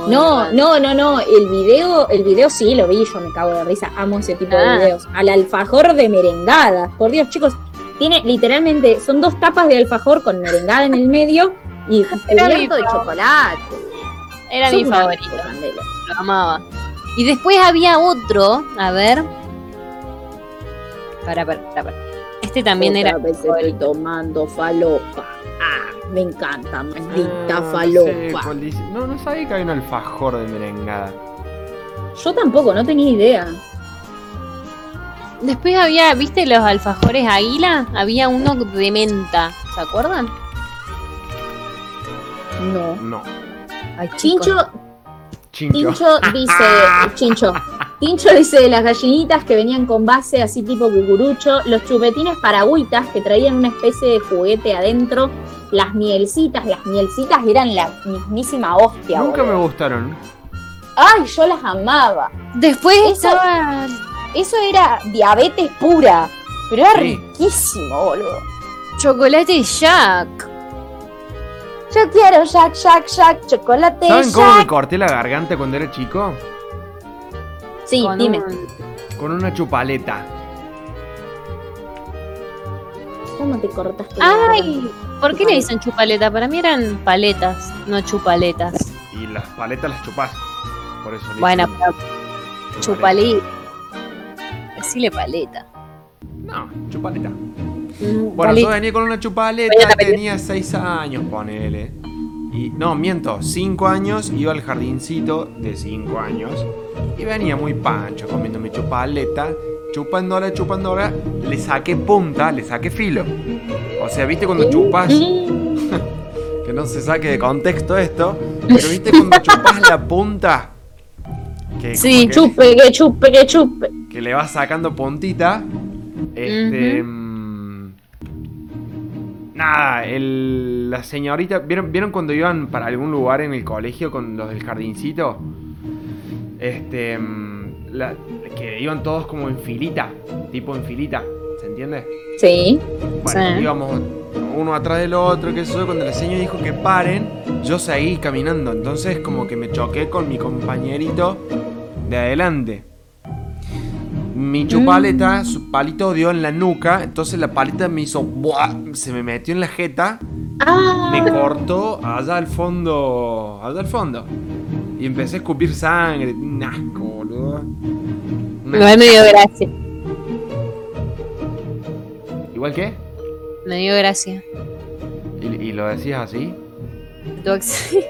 No, no, no, no. El video, el video sí lo vi, yo me cago de risa. Amo ese tipo Ah. de videos. Al alfajor de merengadas. Por Dios, chicos, tiene literalmente, son dos tapas de alfajor con merengada en el medio y cubierto de chocolate. Era mi favorito. candela. Lo amaba. Y después había otro, a ver. Para, para, para. para. Este también Otra era. vez estoy tomando falopa. Ah, me encanta, maldita Ah, no sé falopa. dice. No, no sabía que había un alfajor de merengada. Yo tampoco, no tenía idea. Después había, ¿viste los alfajores águila? Había uno de menta, ¿se acuerdan? No. No. Ay. Chincho, Chincho. Tincho dice, (laughs) Chincho, Tincho dice de las gallinitas que venían con base así tipo cucurucho, los chupetines paragüitas que traían una especie de juguete adentro, las mielcitas, las mielcitas eran la mismísima hostia. Nunca me gustaron. Ay, yo las amaba. Después Eso- estaba. Eso era diabetes pura, pero era Sí. riquísimo, boludo. Chocolate Jack. Yo quiero Jack, Jack, Jack, chocolate ¿Saben cómo me corté la garganta cuando era chico? Sí, con dime. un- Con una chupaleta. ¿Cómo te cortaste? la garganta? Ay, ¿por qué le dicen chupaleta? Para mí eran paletas, no chupaletas. Y las paletas las chupás. Por eso le Bueno, dicen pero chupaleta. Decile paleta. No, chupaleta. Bueno, paleta. yo venía con una chupaleta, Paleta, paleta. tenía 6 años, ponele. Y no, miento, 5 años, iba al jardincito de 5 años. Y venía muy pancho comiendo mi chupaleta, chupándola, chupándola. Le saqué punta, le saqué filo. O sea, ¿viste cuando chupas? (laughs) que no se saque de contexto esto. Pero ¿viste (laughs) cuando chupas la punta? Que Sí, que- Chupe, que chupe, que chupe. que le vas sacando puntita. Este. Nada, el, la señorita. ¿vieron, ¿Vieron cuando iban para algún lugar en el colegio con los del jardincito? Este. mm, la- que iban todos como en filita. Tipo en filita. ¿Se entiende? Sí. Bueno, Sí. íbamos uno atrás del otro, que eso, cuando la señora dijo que paren, yo seguí caminando. Entonces como que me choqué con mi compañerito de adelante. Mi chupaleta, su palito dio en la nuca, entonces la paleta me hizo... ¡buah! Se me metió en la jeta, Ah, me cortó allá al fondo, allá al fondo. Y empecé a escupir sangre, un asco, boludo. Me dio gracia. ¿Igual qué? Me dio gracia. ¿Y, y lo decías así? (laughs)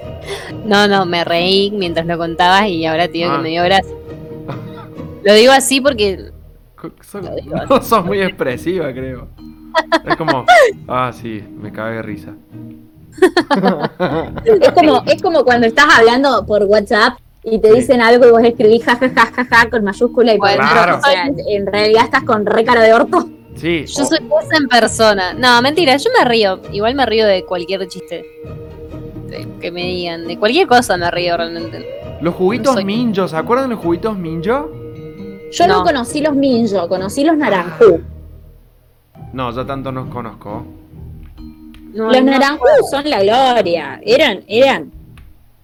No, no, me reí mientras lo contabas y ahora te digo Ah. que me dio gracia. Lo digo así porque Sos- no sos muy expresiva, creo. Es como, ah, sí, me cagué de risa. Es como, es como cuando estás hablando por WhatsApp y te Sí. dicen algo y vos escribís jajajaja con mayúscula y por claro. o sea, en realidad estás con re cara de orto. Sí, yo soy esa en persona. No, mentira, yo me río. Igual me río de cualquier chiste de- que me digan. De cualquier cosa me río realmente. los juguitos no soy- Minjo, ¿se acuerdan de los juguitos Minjo? Yo no, No. conocí los Minjo, conocí los Naranjú. No, yo tanto no conozco. No, los no. Naranjú son la gloria. Eran, eran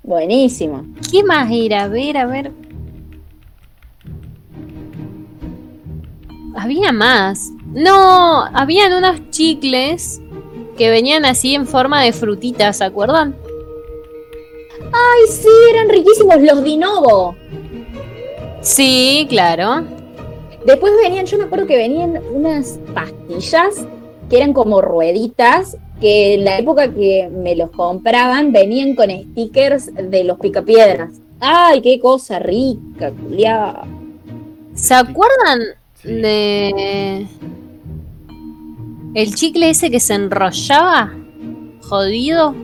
buenísimos. ¿Qué más era? A ver, a ver. Había más. No, habían unos chicles que venían así en forma de frutitas, ¿se acuerdan? Ay, sí, eran riquísimos los Dinovo. Sí, claro. Después venían, yo me acuerdo que venían unas pastillas que eran como rueditas, que en la época que me los compraban venían con stickers de los picapiedras. Ay, qué cosa rica, culiao. ¿Se acuerdan Sí. de el chicle ese que se enrollaba? Jodido.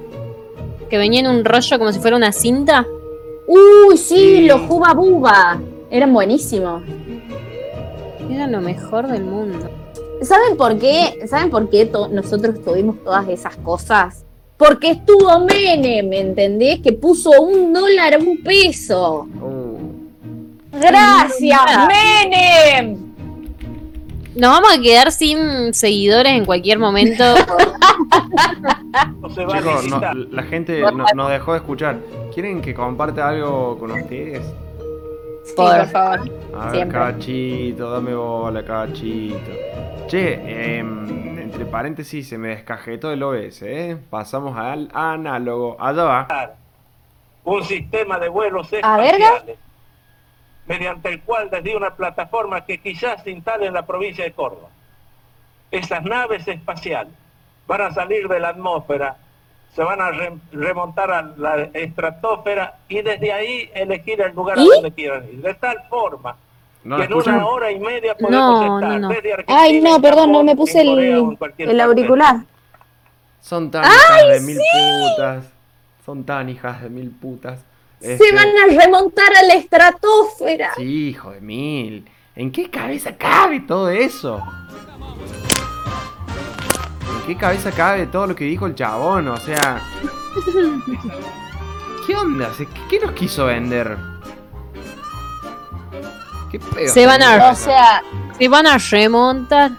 Que venía en un rollo como si fuera una cinta. Uy, sí, Sí. los Juba Buba. Eran buenísimos. Era lo mejor del mundo. ¿Saben por qué? ¿Saben por qué to- nosotros tuvimos todas esas cosas? Porque estuvo Menem, ¿me entendés? Que puso un dólar a un peso. Uh, ¡Gracias. Menem! Nos vamos a quedar sin seguidores en cualquier momento. No se va a chicos, no, licitar. la gente no- nos dejó de escuchar. ¿Quieren que comparte algo con ustedes? Sí, Por- por favor. A ver, Siempre. cachito, dame bola, cachito. Che, em, entre paréntesis, se me descajetó el OS, ¿eh? Pasamos al análogo. Allá va. un sistema de vuelos espaciales, mediante el cual desde una plataforma que quizás se instale en la provincia de Córdoba. Esas naves espaciales van a salir de la atmósfera, se van a re- remontar a la estratosfera y desde ahí elegir el lugar ¿Y? a donde quieran ir. De tal forma ¿No que en una hora y media podemos No, estar no, no. desde Argentina, Ay, no, perdón, no me puse el, el parte. auricular. Son tan hijas de mil putas. Son tan hijas de mil putas. Se Este, van a remontar a la estratosfera. Sí, hijo de mil. ¿En qué cabeza cabe todo eso? ¿En qué cabeza cabe todo lo que dijo el chabón? O sea... ¿Qué onda? ¿Qué, qué nos quiso vender? ¿Qué pedo? Se van a- O sea, Se van a remontar.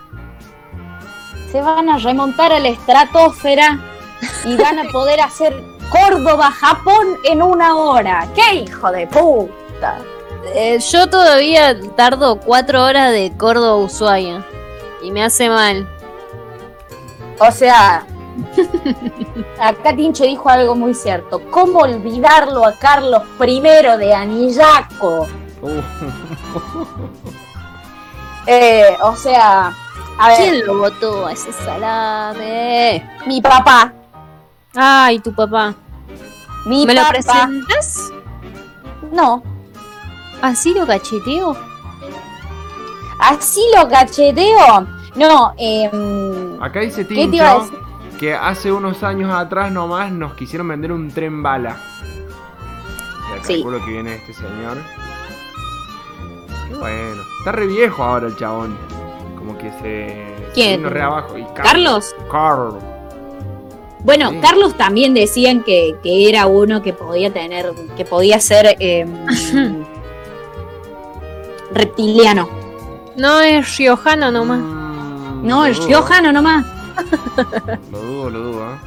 se van a remontar a la estratosfera y van a (laughs) poder hacer Córdoba, Japón en una hora. ¡Qué hijo de puta! Eh, yo todavía tardo cuatro horas de Córdoba Ushuaia. Y me hace mal. O sea, (laughs) acá Tincho dijo algo muy cierto. ¿Cómo olvidarlo a Carlos I de Anillaco? Uh, (laughs) Eh, o sea, a ver, ¿Quién lo votó a ese salame? mi papá, Ay, tu papá. mi ¿Me lo papá, presentas? no, ¿Así lo cacheteo? así lo cacheteo. No, em, acá dice ¿Qué te iba a Tincho que hace unos años atrás nomás nos quisieron vender un tren bala. Ya Sí. calculo que viene este señor. Qué bueno. Está re viejo ahora el chabón. Como que se... ¿Quién? re abajo. Y ¿Carlos? Carl. bueno, Sí. Carlos también decían que, que era uno que podía tener, que podía ser em, (laughs) reptiliano. No es riojano nomás. Mm, No, el dudo, riojano nomás. Lo dudo, lo dudo. ¿eh?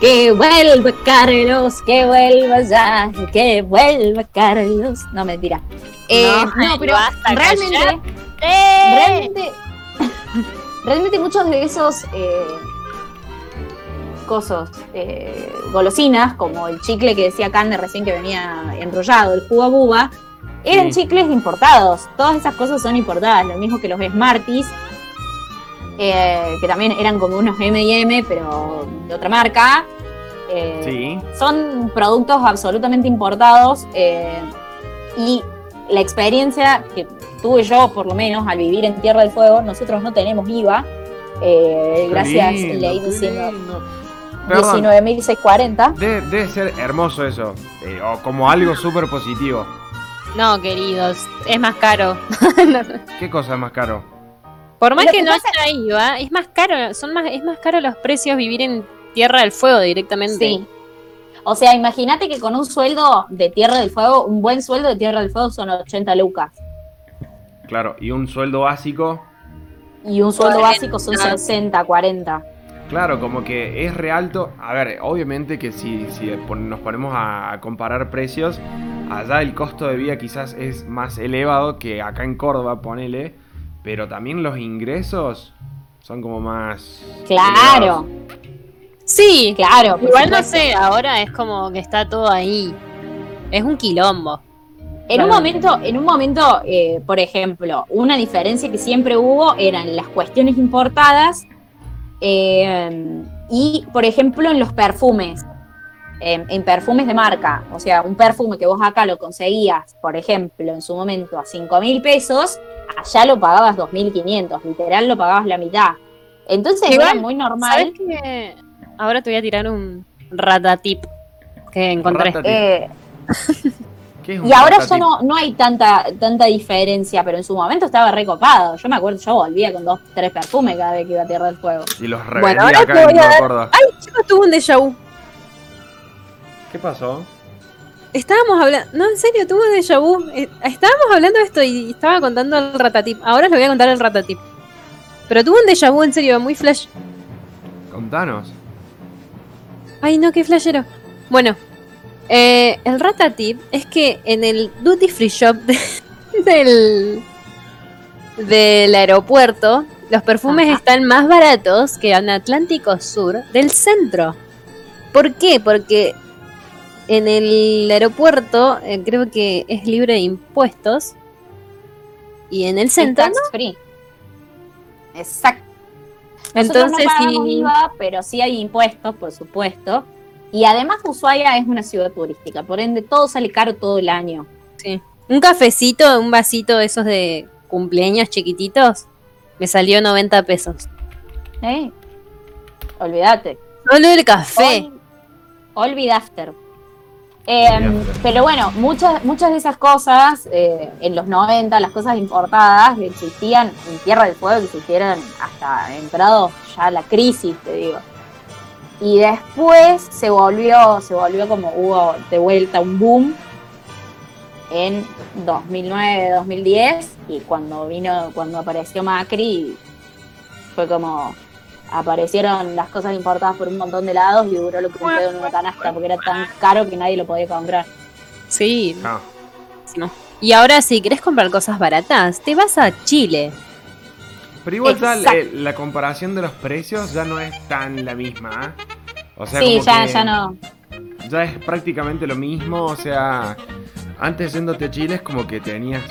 Que vuelva Carlos, que vuelva ya, que vuelva Carlos. No, mentira. Eh, No, no, pero realmente, ¡Eh! realmente, (laughs) realmente muchos de esos eh, cosos, eh, golosinas, como el chicle que decía Cande recién que venía enrollado, el Juba Buba, eran Sí. chicles importados. Todas esas cosas son importadas, lo mismo que los Smarties. eh, que también eran como unos M&M, pero de otra marca. Eh, Sí. Son productos absolutamente importados eh, y la experiencia que tuve yo, por lo menos, al vivir en Tierra del Fuego, nosotros no tenemos IVA. gracias, ley qué 19 lindo. Perdón, 19.640. debe, debe ser hermoso eso. o como algo súper positivo. No, queridos, es más caro. (laughs) ¿Qué cosa es más caro? Por más Lo que, que no pasa- haya IVA, es más caro, son más, es más caro los precios vivir en Tierra del Fuego directamente. Sí. O sea, imagínate que con un sueldo de Tierra del Fuego, un buen sueldo de Tierra del Fuego son 80 lucas. Claro, y un sueldo básico. Y un sueldo 40. básico son 60, 40. Claro, como que es realto. A ver, obviamente que si, si nos ponemos a, comparar precios, allá el costo de vida quizás es más elevado que acá en Córdoba, ponele. Pero también los ingresos son como más. Claro, Sí, claro. igual no sé, ahora es como que está todo ahí. Es un quilombo. En un momento, en un momento, eh, por ejemplo, una diferencia que siempre hubo eran las cuestiones importadas eh, y, por ejemplo, en los perfumes, en, en perfumes de marca. O sea, un perfume que vos acá lo conseguías, por ejemplo, en su momento a 5 mil pesos, allá lo pagabas 2.500, literal lo pagabas la mitad. Entonces Igual, era muy normal. Ahora te voy a tirar un ratatip que encontré. Ratatip. eh, ¿Qué es un Y ahora ya no, no hay tanta, tanta diferencia, pero en su momento estaba recopado. Yo me acuerdo, yo volvía con dos, tres perfumes cada vez que iba a Tierra del Fuego. Y los Bueno, revendía ahora acá te voy a dar-. Ay, chicos, tuve un déjà vu. ¿Qué pasó? Estábamos hablando, no, en serio, tuve un déjà vu. Eh, Estábamos hablando de esto y estaba contando el ratatip. Ahora les voy a contar el ratatip. Pero tuve un déjà vu, en serio, muy flash. Contanos. Ay, no, qué flashero. Bueno, eh, el ratatip es que en el duty free shop de- (laughs) del, del aeropuerto, los perfumes Ajá. están más baratos que en Atlántico Sur del centro. ¿Por qué? Porque en el aeropuerto eh, creo que es libre de impuestos y en el centro no. tax free. Exacto. Nosotros Entonces, no pagamos sí. IVA, pero sí hay impuestos, por supuesto. Y además Ushuaia es una ciudad turística, por ende todo sale caro todo el año. Sí. Un cafecito, un vasito de esos de cumpleaños chiquititos, me salió 90 pesos. ¿eh? Olvídate. Solo el café. Ol- Olvidafter. Eh, pero bueno, muchas, muchas de esas cosas eh, en los 90, las cosas importadas, existían en Tierra del Fuego, que existieron hasta entrado ya la crisis, te digo. Y después se volvió, se volvió como hubo de vuelta un boom en 2009, 2010 y cuando vino, cuando apareció Macri fue como aparecieron las cosas importadas por un montón de lados y duró lo que un pedo en una canasta porque era tan caro que nadie lo podía comprar. Sí. Ah, no. Y ahora si querés comprar cosas baratas, te vas a Chile. Pero igual ya la comparación de los precios ya no es tan la misma. ¿eh? O sea, sí, como ya, que ya no. Ya es prácticamente lo mismo. O sea, antes yéndote a Chile es como que tenías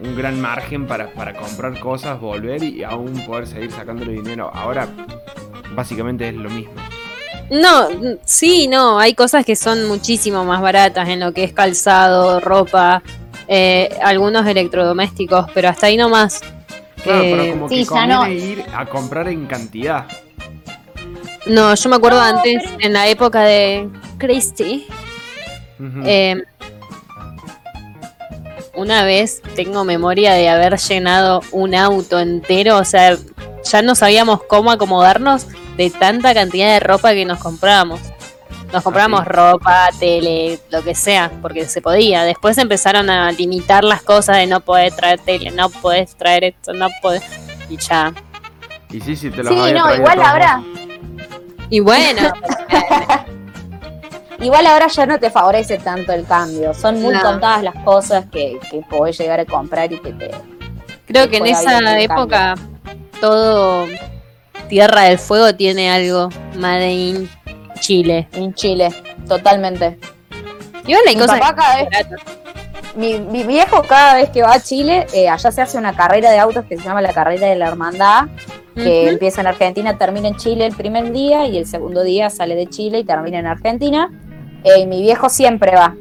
un gran margen para, para comprar cosas, volver y aún poder seguir sacándole dinero. Ahora, básicamente es lo mismo. No, sí, no, hay cosas que son muchísimo más baratas en lo que es calzado, ropa, eh, algunos electrodomésticos, pero hasta ahí nomás. Claro, Eh, pero como sí, que conviene no. ir a comprar en cantidad. No, yo me acuerdo No, antes, pero- en la época de Christie. Eh, una vez tengo memoria de haber llenado un auto entero, o sea, ya no sabíamos cómo acomodarnos de tanta cantidad de ropa que nos comprábamos. Nos comprábamos sí? ropa, tele, lo que sea, porque se podía. Después empezaron a limitar las cosas de no poder traer tele, no podés traer esto, no podés. Y ya. Y sí, sí, te los Sí, no, igual ahora. Y bueno, (laughs) igual ahora ya no te favorece tanto el cambio. Son muy No. contadas las cosas que, que podés llegar a comprar y que te. creo que en esa época todo Tierra del Fuego tiene algo. Made in Chile. En Chile, totalmente. Igual hay Mi cosas papá cada vez- mi, mi viejo cada vez que va a Chile, eh, allá se hace una carrera de autos que se llama la carrera de la hermandad, que empieza en Argentina, termina en Chile el primer día y el segundo día sale de Chile y termina en Argentina. Eh, y mi viejo siempre va.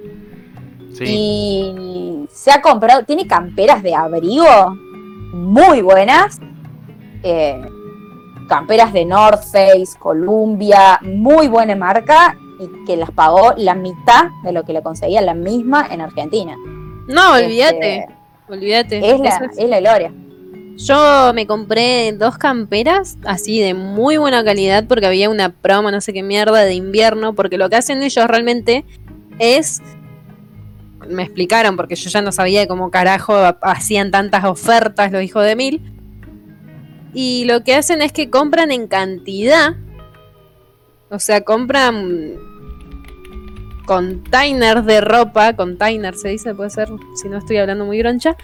Sí. Y se ha comprado, tiene camperas de abrigo muy buenas. eh, camperas de North Face, Columbia, muy buena marca y que las pagó la mitad de lo que le conseguía la misma en Argentina. No, Este, olvídate. Olvídate. es, la, Eso es- es la gloria. Yo me compré dos camperas así de muy buena calidad porque había una promo, no sé qué mierda, de invierno, porque lo que hacen ellos realmente es... Me explicaron porque yo ya no sabía cómo carajo hacían tantas ofertas los hijos de mil. Y lo que hacen es que compran en cantidad. O sea, compran containers de ropa, container se dice, puede ser, si no estoy hablando muy groncha,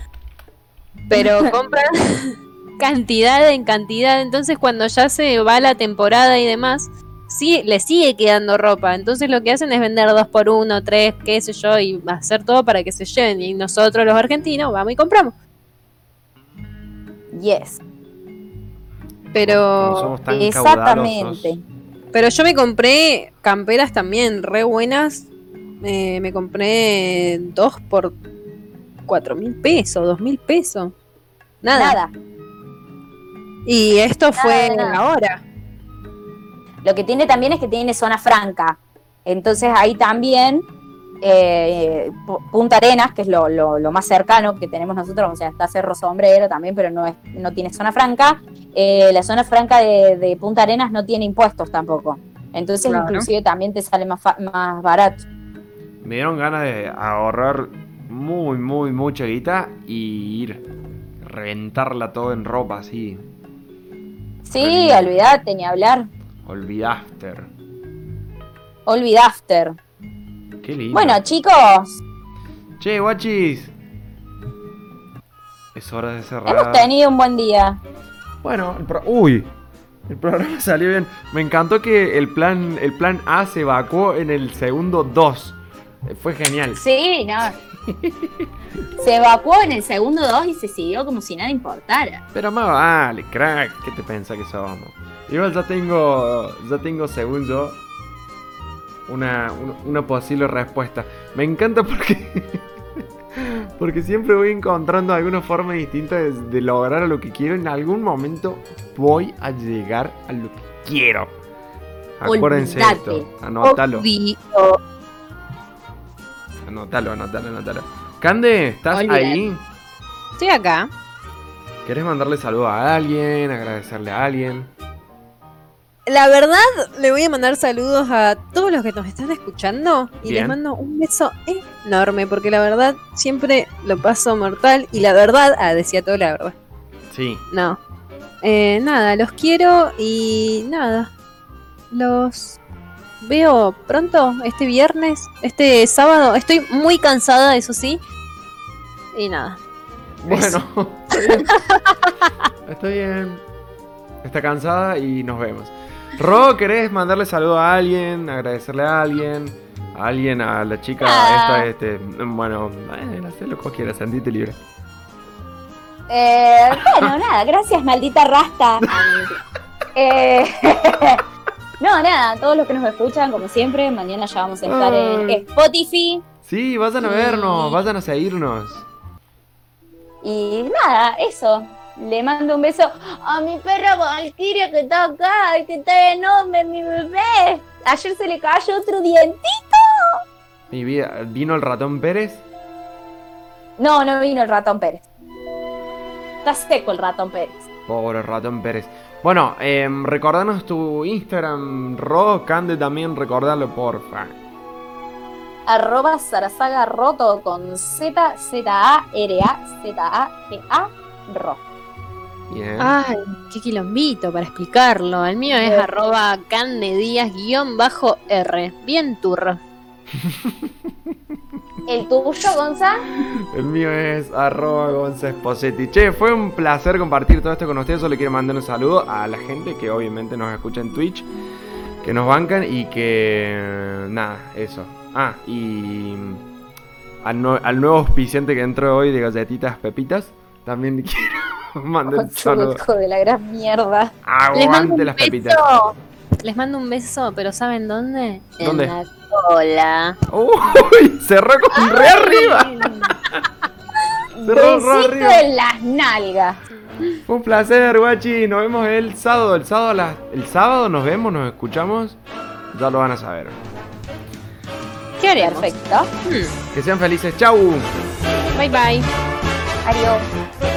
pero (laughs) compran (laughs) cantidad en cantidad, entonces cuando ya se va la temporada y demás, sí, le sigue quedando ropa, entonces lo que hacen es vender dos por uno, tres, qué sé yo, y hacer todo para que se lleven, y nosotros los argentinos vamos y compramos, Yes, No pero... somos tan exactamente. caudalosos. Pero yo me compré camperas también re buenas. Eh, me compré dos por cuatro mil pesos, dos mil pesos. Nada. Nada. Y esto fue nada. ahora. Lo que tiene también es que tiene zona franca. Entonces ahí también eh, Pu- Punta Arenas, que es lo, lo- lo más cercano que tenemos nosotros, o sea, está Cerro Sombrero también, pero no, es, no tiene zona franca. Eh, la zona franca de, de Punta Arenas no tiene impuestos tampoco. Entonces Claro. inclusive también te sale más, más barato. Me dieron ganas de ahorrar muy, muy, mucha guita y ir. Reventarla todo en ropa así. Sí, olvidate ni hablar. Olvidaste. Olvidafter. Qué lindo. Bueno, chicos, Che, guachis. Es hora de cerrar. hemos tenido un buen día. Bueno, el pro- uy, el programa (laughs) salió bien. Me encantó que el plan, el plan A se evacuó en el segundo 2. Eh, Fue genial. Sí, no. (laughs) Se evacuó en el segundo 2 y se siguió como si nada importara. Pero más vale, crack. ¿Qué te pensás que somos? Igual ya tengo, ya tengo según yo una, una, una posible respuesta. Me encanta porque (laughs) porque siempre voy encontrando alguna forma distinta de, de lograr lo que quiero. En algún momento voy a llegar a lo que quiero. Acuérdense Olvídate. esto. Anótalo. Obvio. Anótalo, anótalo, anótalo. Cande, ¿estás ahí? Estoy acá. ¿Querés mandarle saludo a alguien? ¿Agradecerle a alguien? La verdad, le voy a mandar saludos a todos los que nos están escuchando y Bien. les mando un beso enorme porque la verdad siempre lo paso mortal y la verdad, ah, decía todo la verdad. Sí. No. Eh, nada, los quiero y nada. Los veo pronto, este viernes, este sábado. Estoy muy cansada, eso sí. Y nada. Bueno, está bien. (laughs) Está bien. Está cansada y nos vemos. Ro, ¿querés mandarle saludo a alguien? ¿Agradecerle a alguien? ¿A alguien? ¿A la chica? Ah. Esta, este. Bueno, eh, lo que quieras, sentite libre. Eh, bueno, (laughs) nada, gracias, maldita rasta. (laughs) Eh, (laughs) no, nada, todos los que nos escuchan, como siempre, mañana ya vamos a estar en. Spotify. Sí, vayan a vernos, vayan a seguirnos. Y nada, eso. Le mando un beso a mi perra Valkyria que está acá, que está enorme, mi bebé. Ayer se le cayó otro dientito. Mi vida, ¿vino el ratón Pérez? No, no vino el ratón Pérez. Está seco el ratón Pérez. Pobre ratón Pérez. Bueno, eh, recordanos tu Instagram, Ro, Cande también, recordarlo, porfa. Arroba Sarasaga Roto con Z, Z, A, R, A, Z, A, G, A, Ro. Bien. Ay, qué quilombito para explicarlo. El mío es arroba bajo R. Bien turro. (laughs) ¿El tuyo, Gonza? El mío es arroba Gonza Esposetti. Che, fue un placer compartir todo esto con ustedes. Solo quiero mandar un saludo a la gente que obviamente nos escucha en Twitch, que nos bancan y que... Nada, eso. Ah, y... al, al nuevo auspiciante que entró hoy de galletitas pepitas. También quiero (laughs) mandar un saludo. Hijo de la gran mierda. Les mando Aguante un las pepitas. beso. Les mando un beso, pero ¿saben dónde? ¿Dónde? En la cola. Uy, cerró con re arriba. (laughs) Cerró re arriba. en las nalgas. Fue un placer, guachi. Nos vemos el sábado. El sábado, el sábado nos vemos, nos escuchamos. Ya lo van a saber. ¿Qué haremos? Perfecto. Hmm. Que sean felices. Chau. Bye bye. Adiós.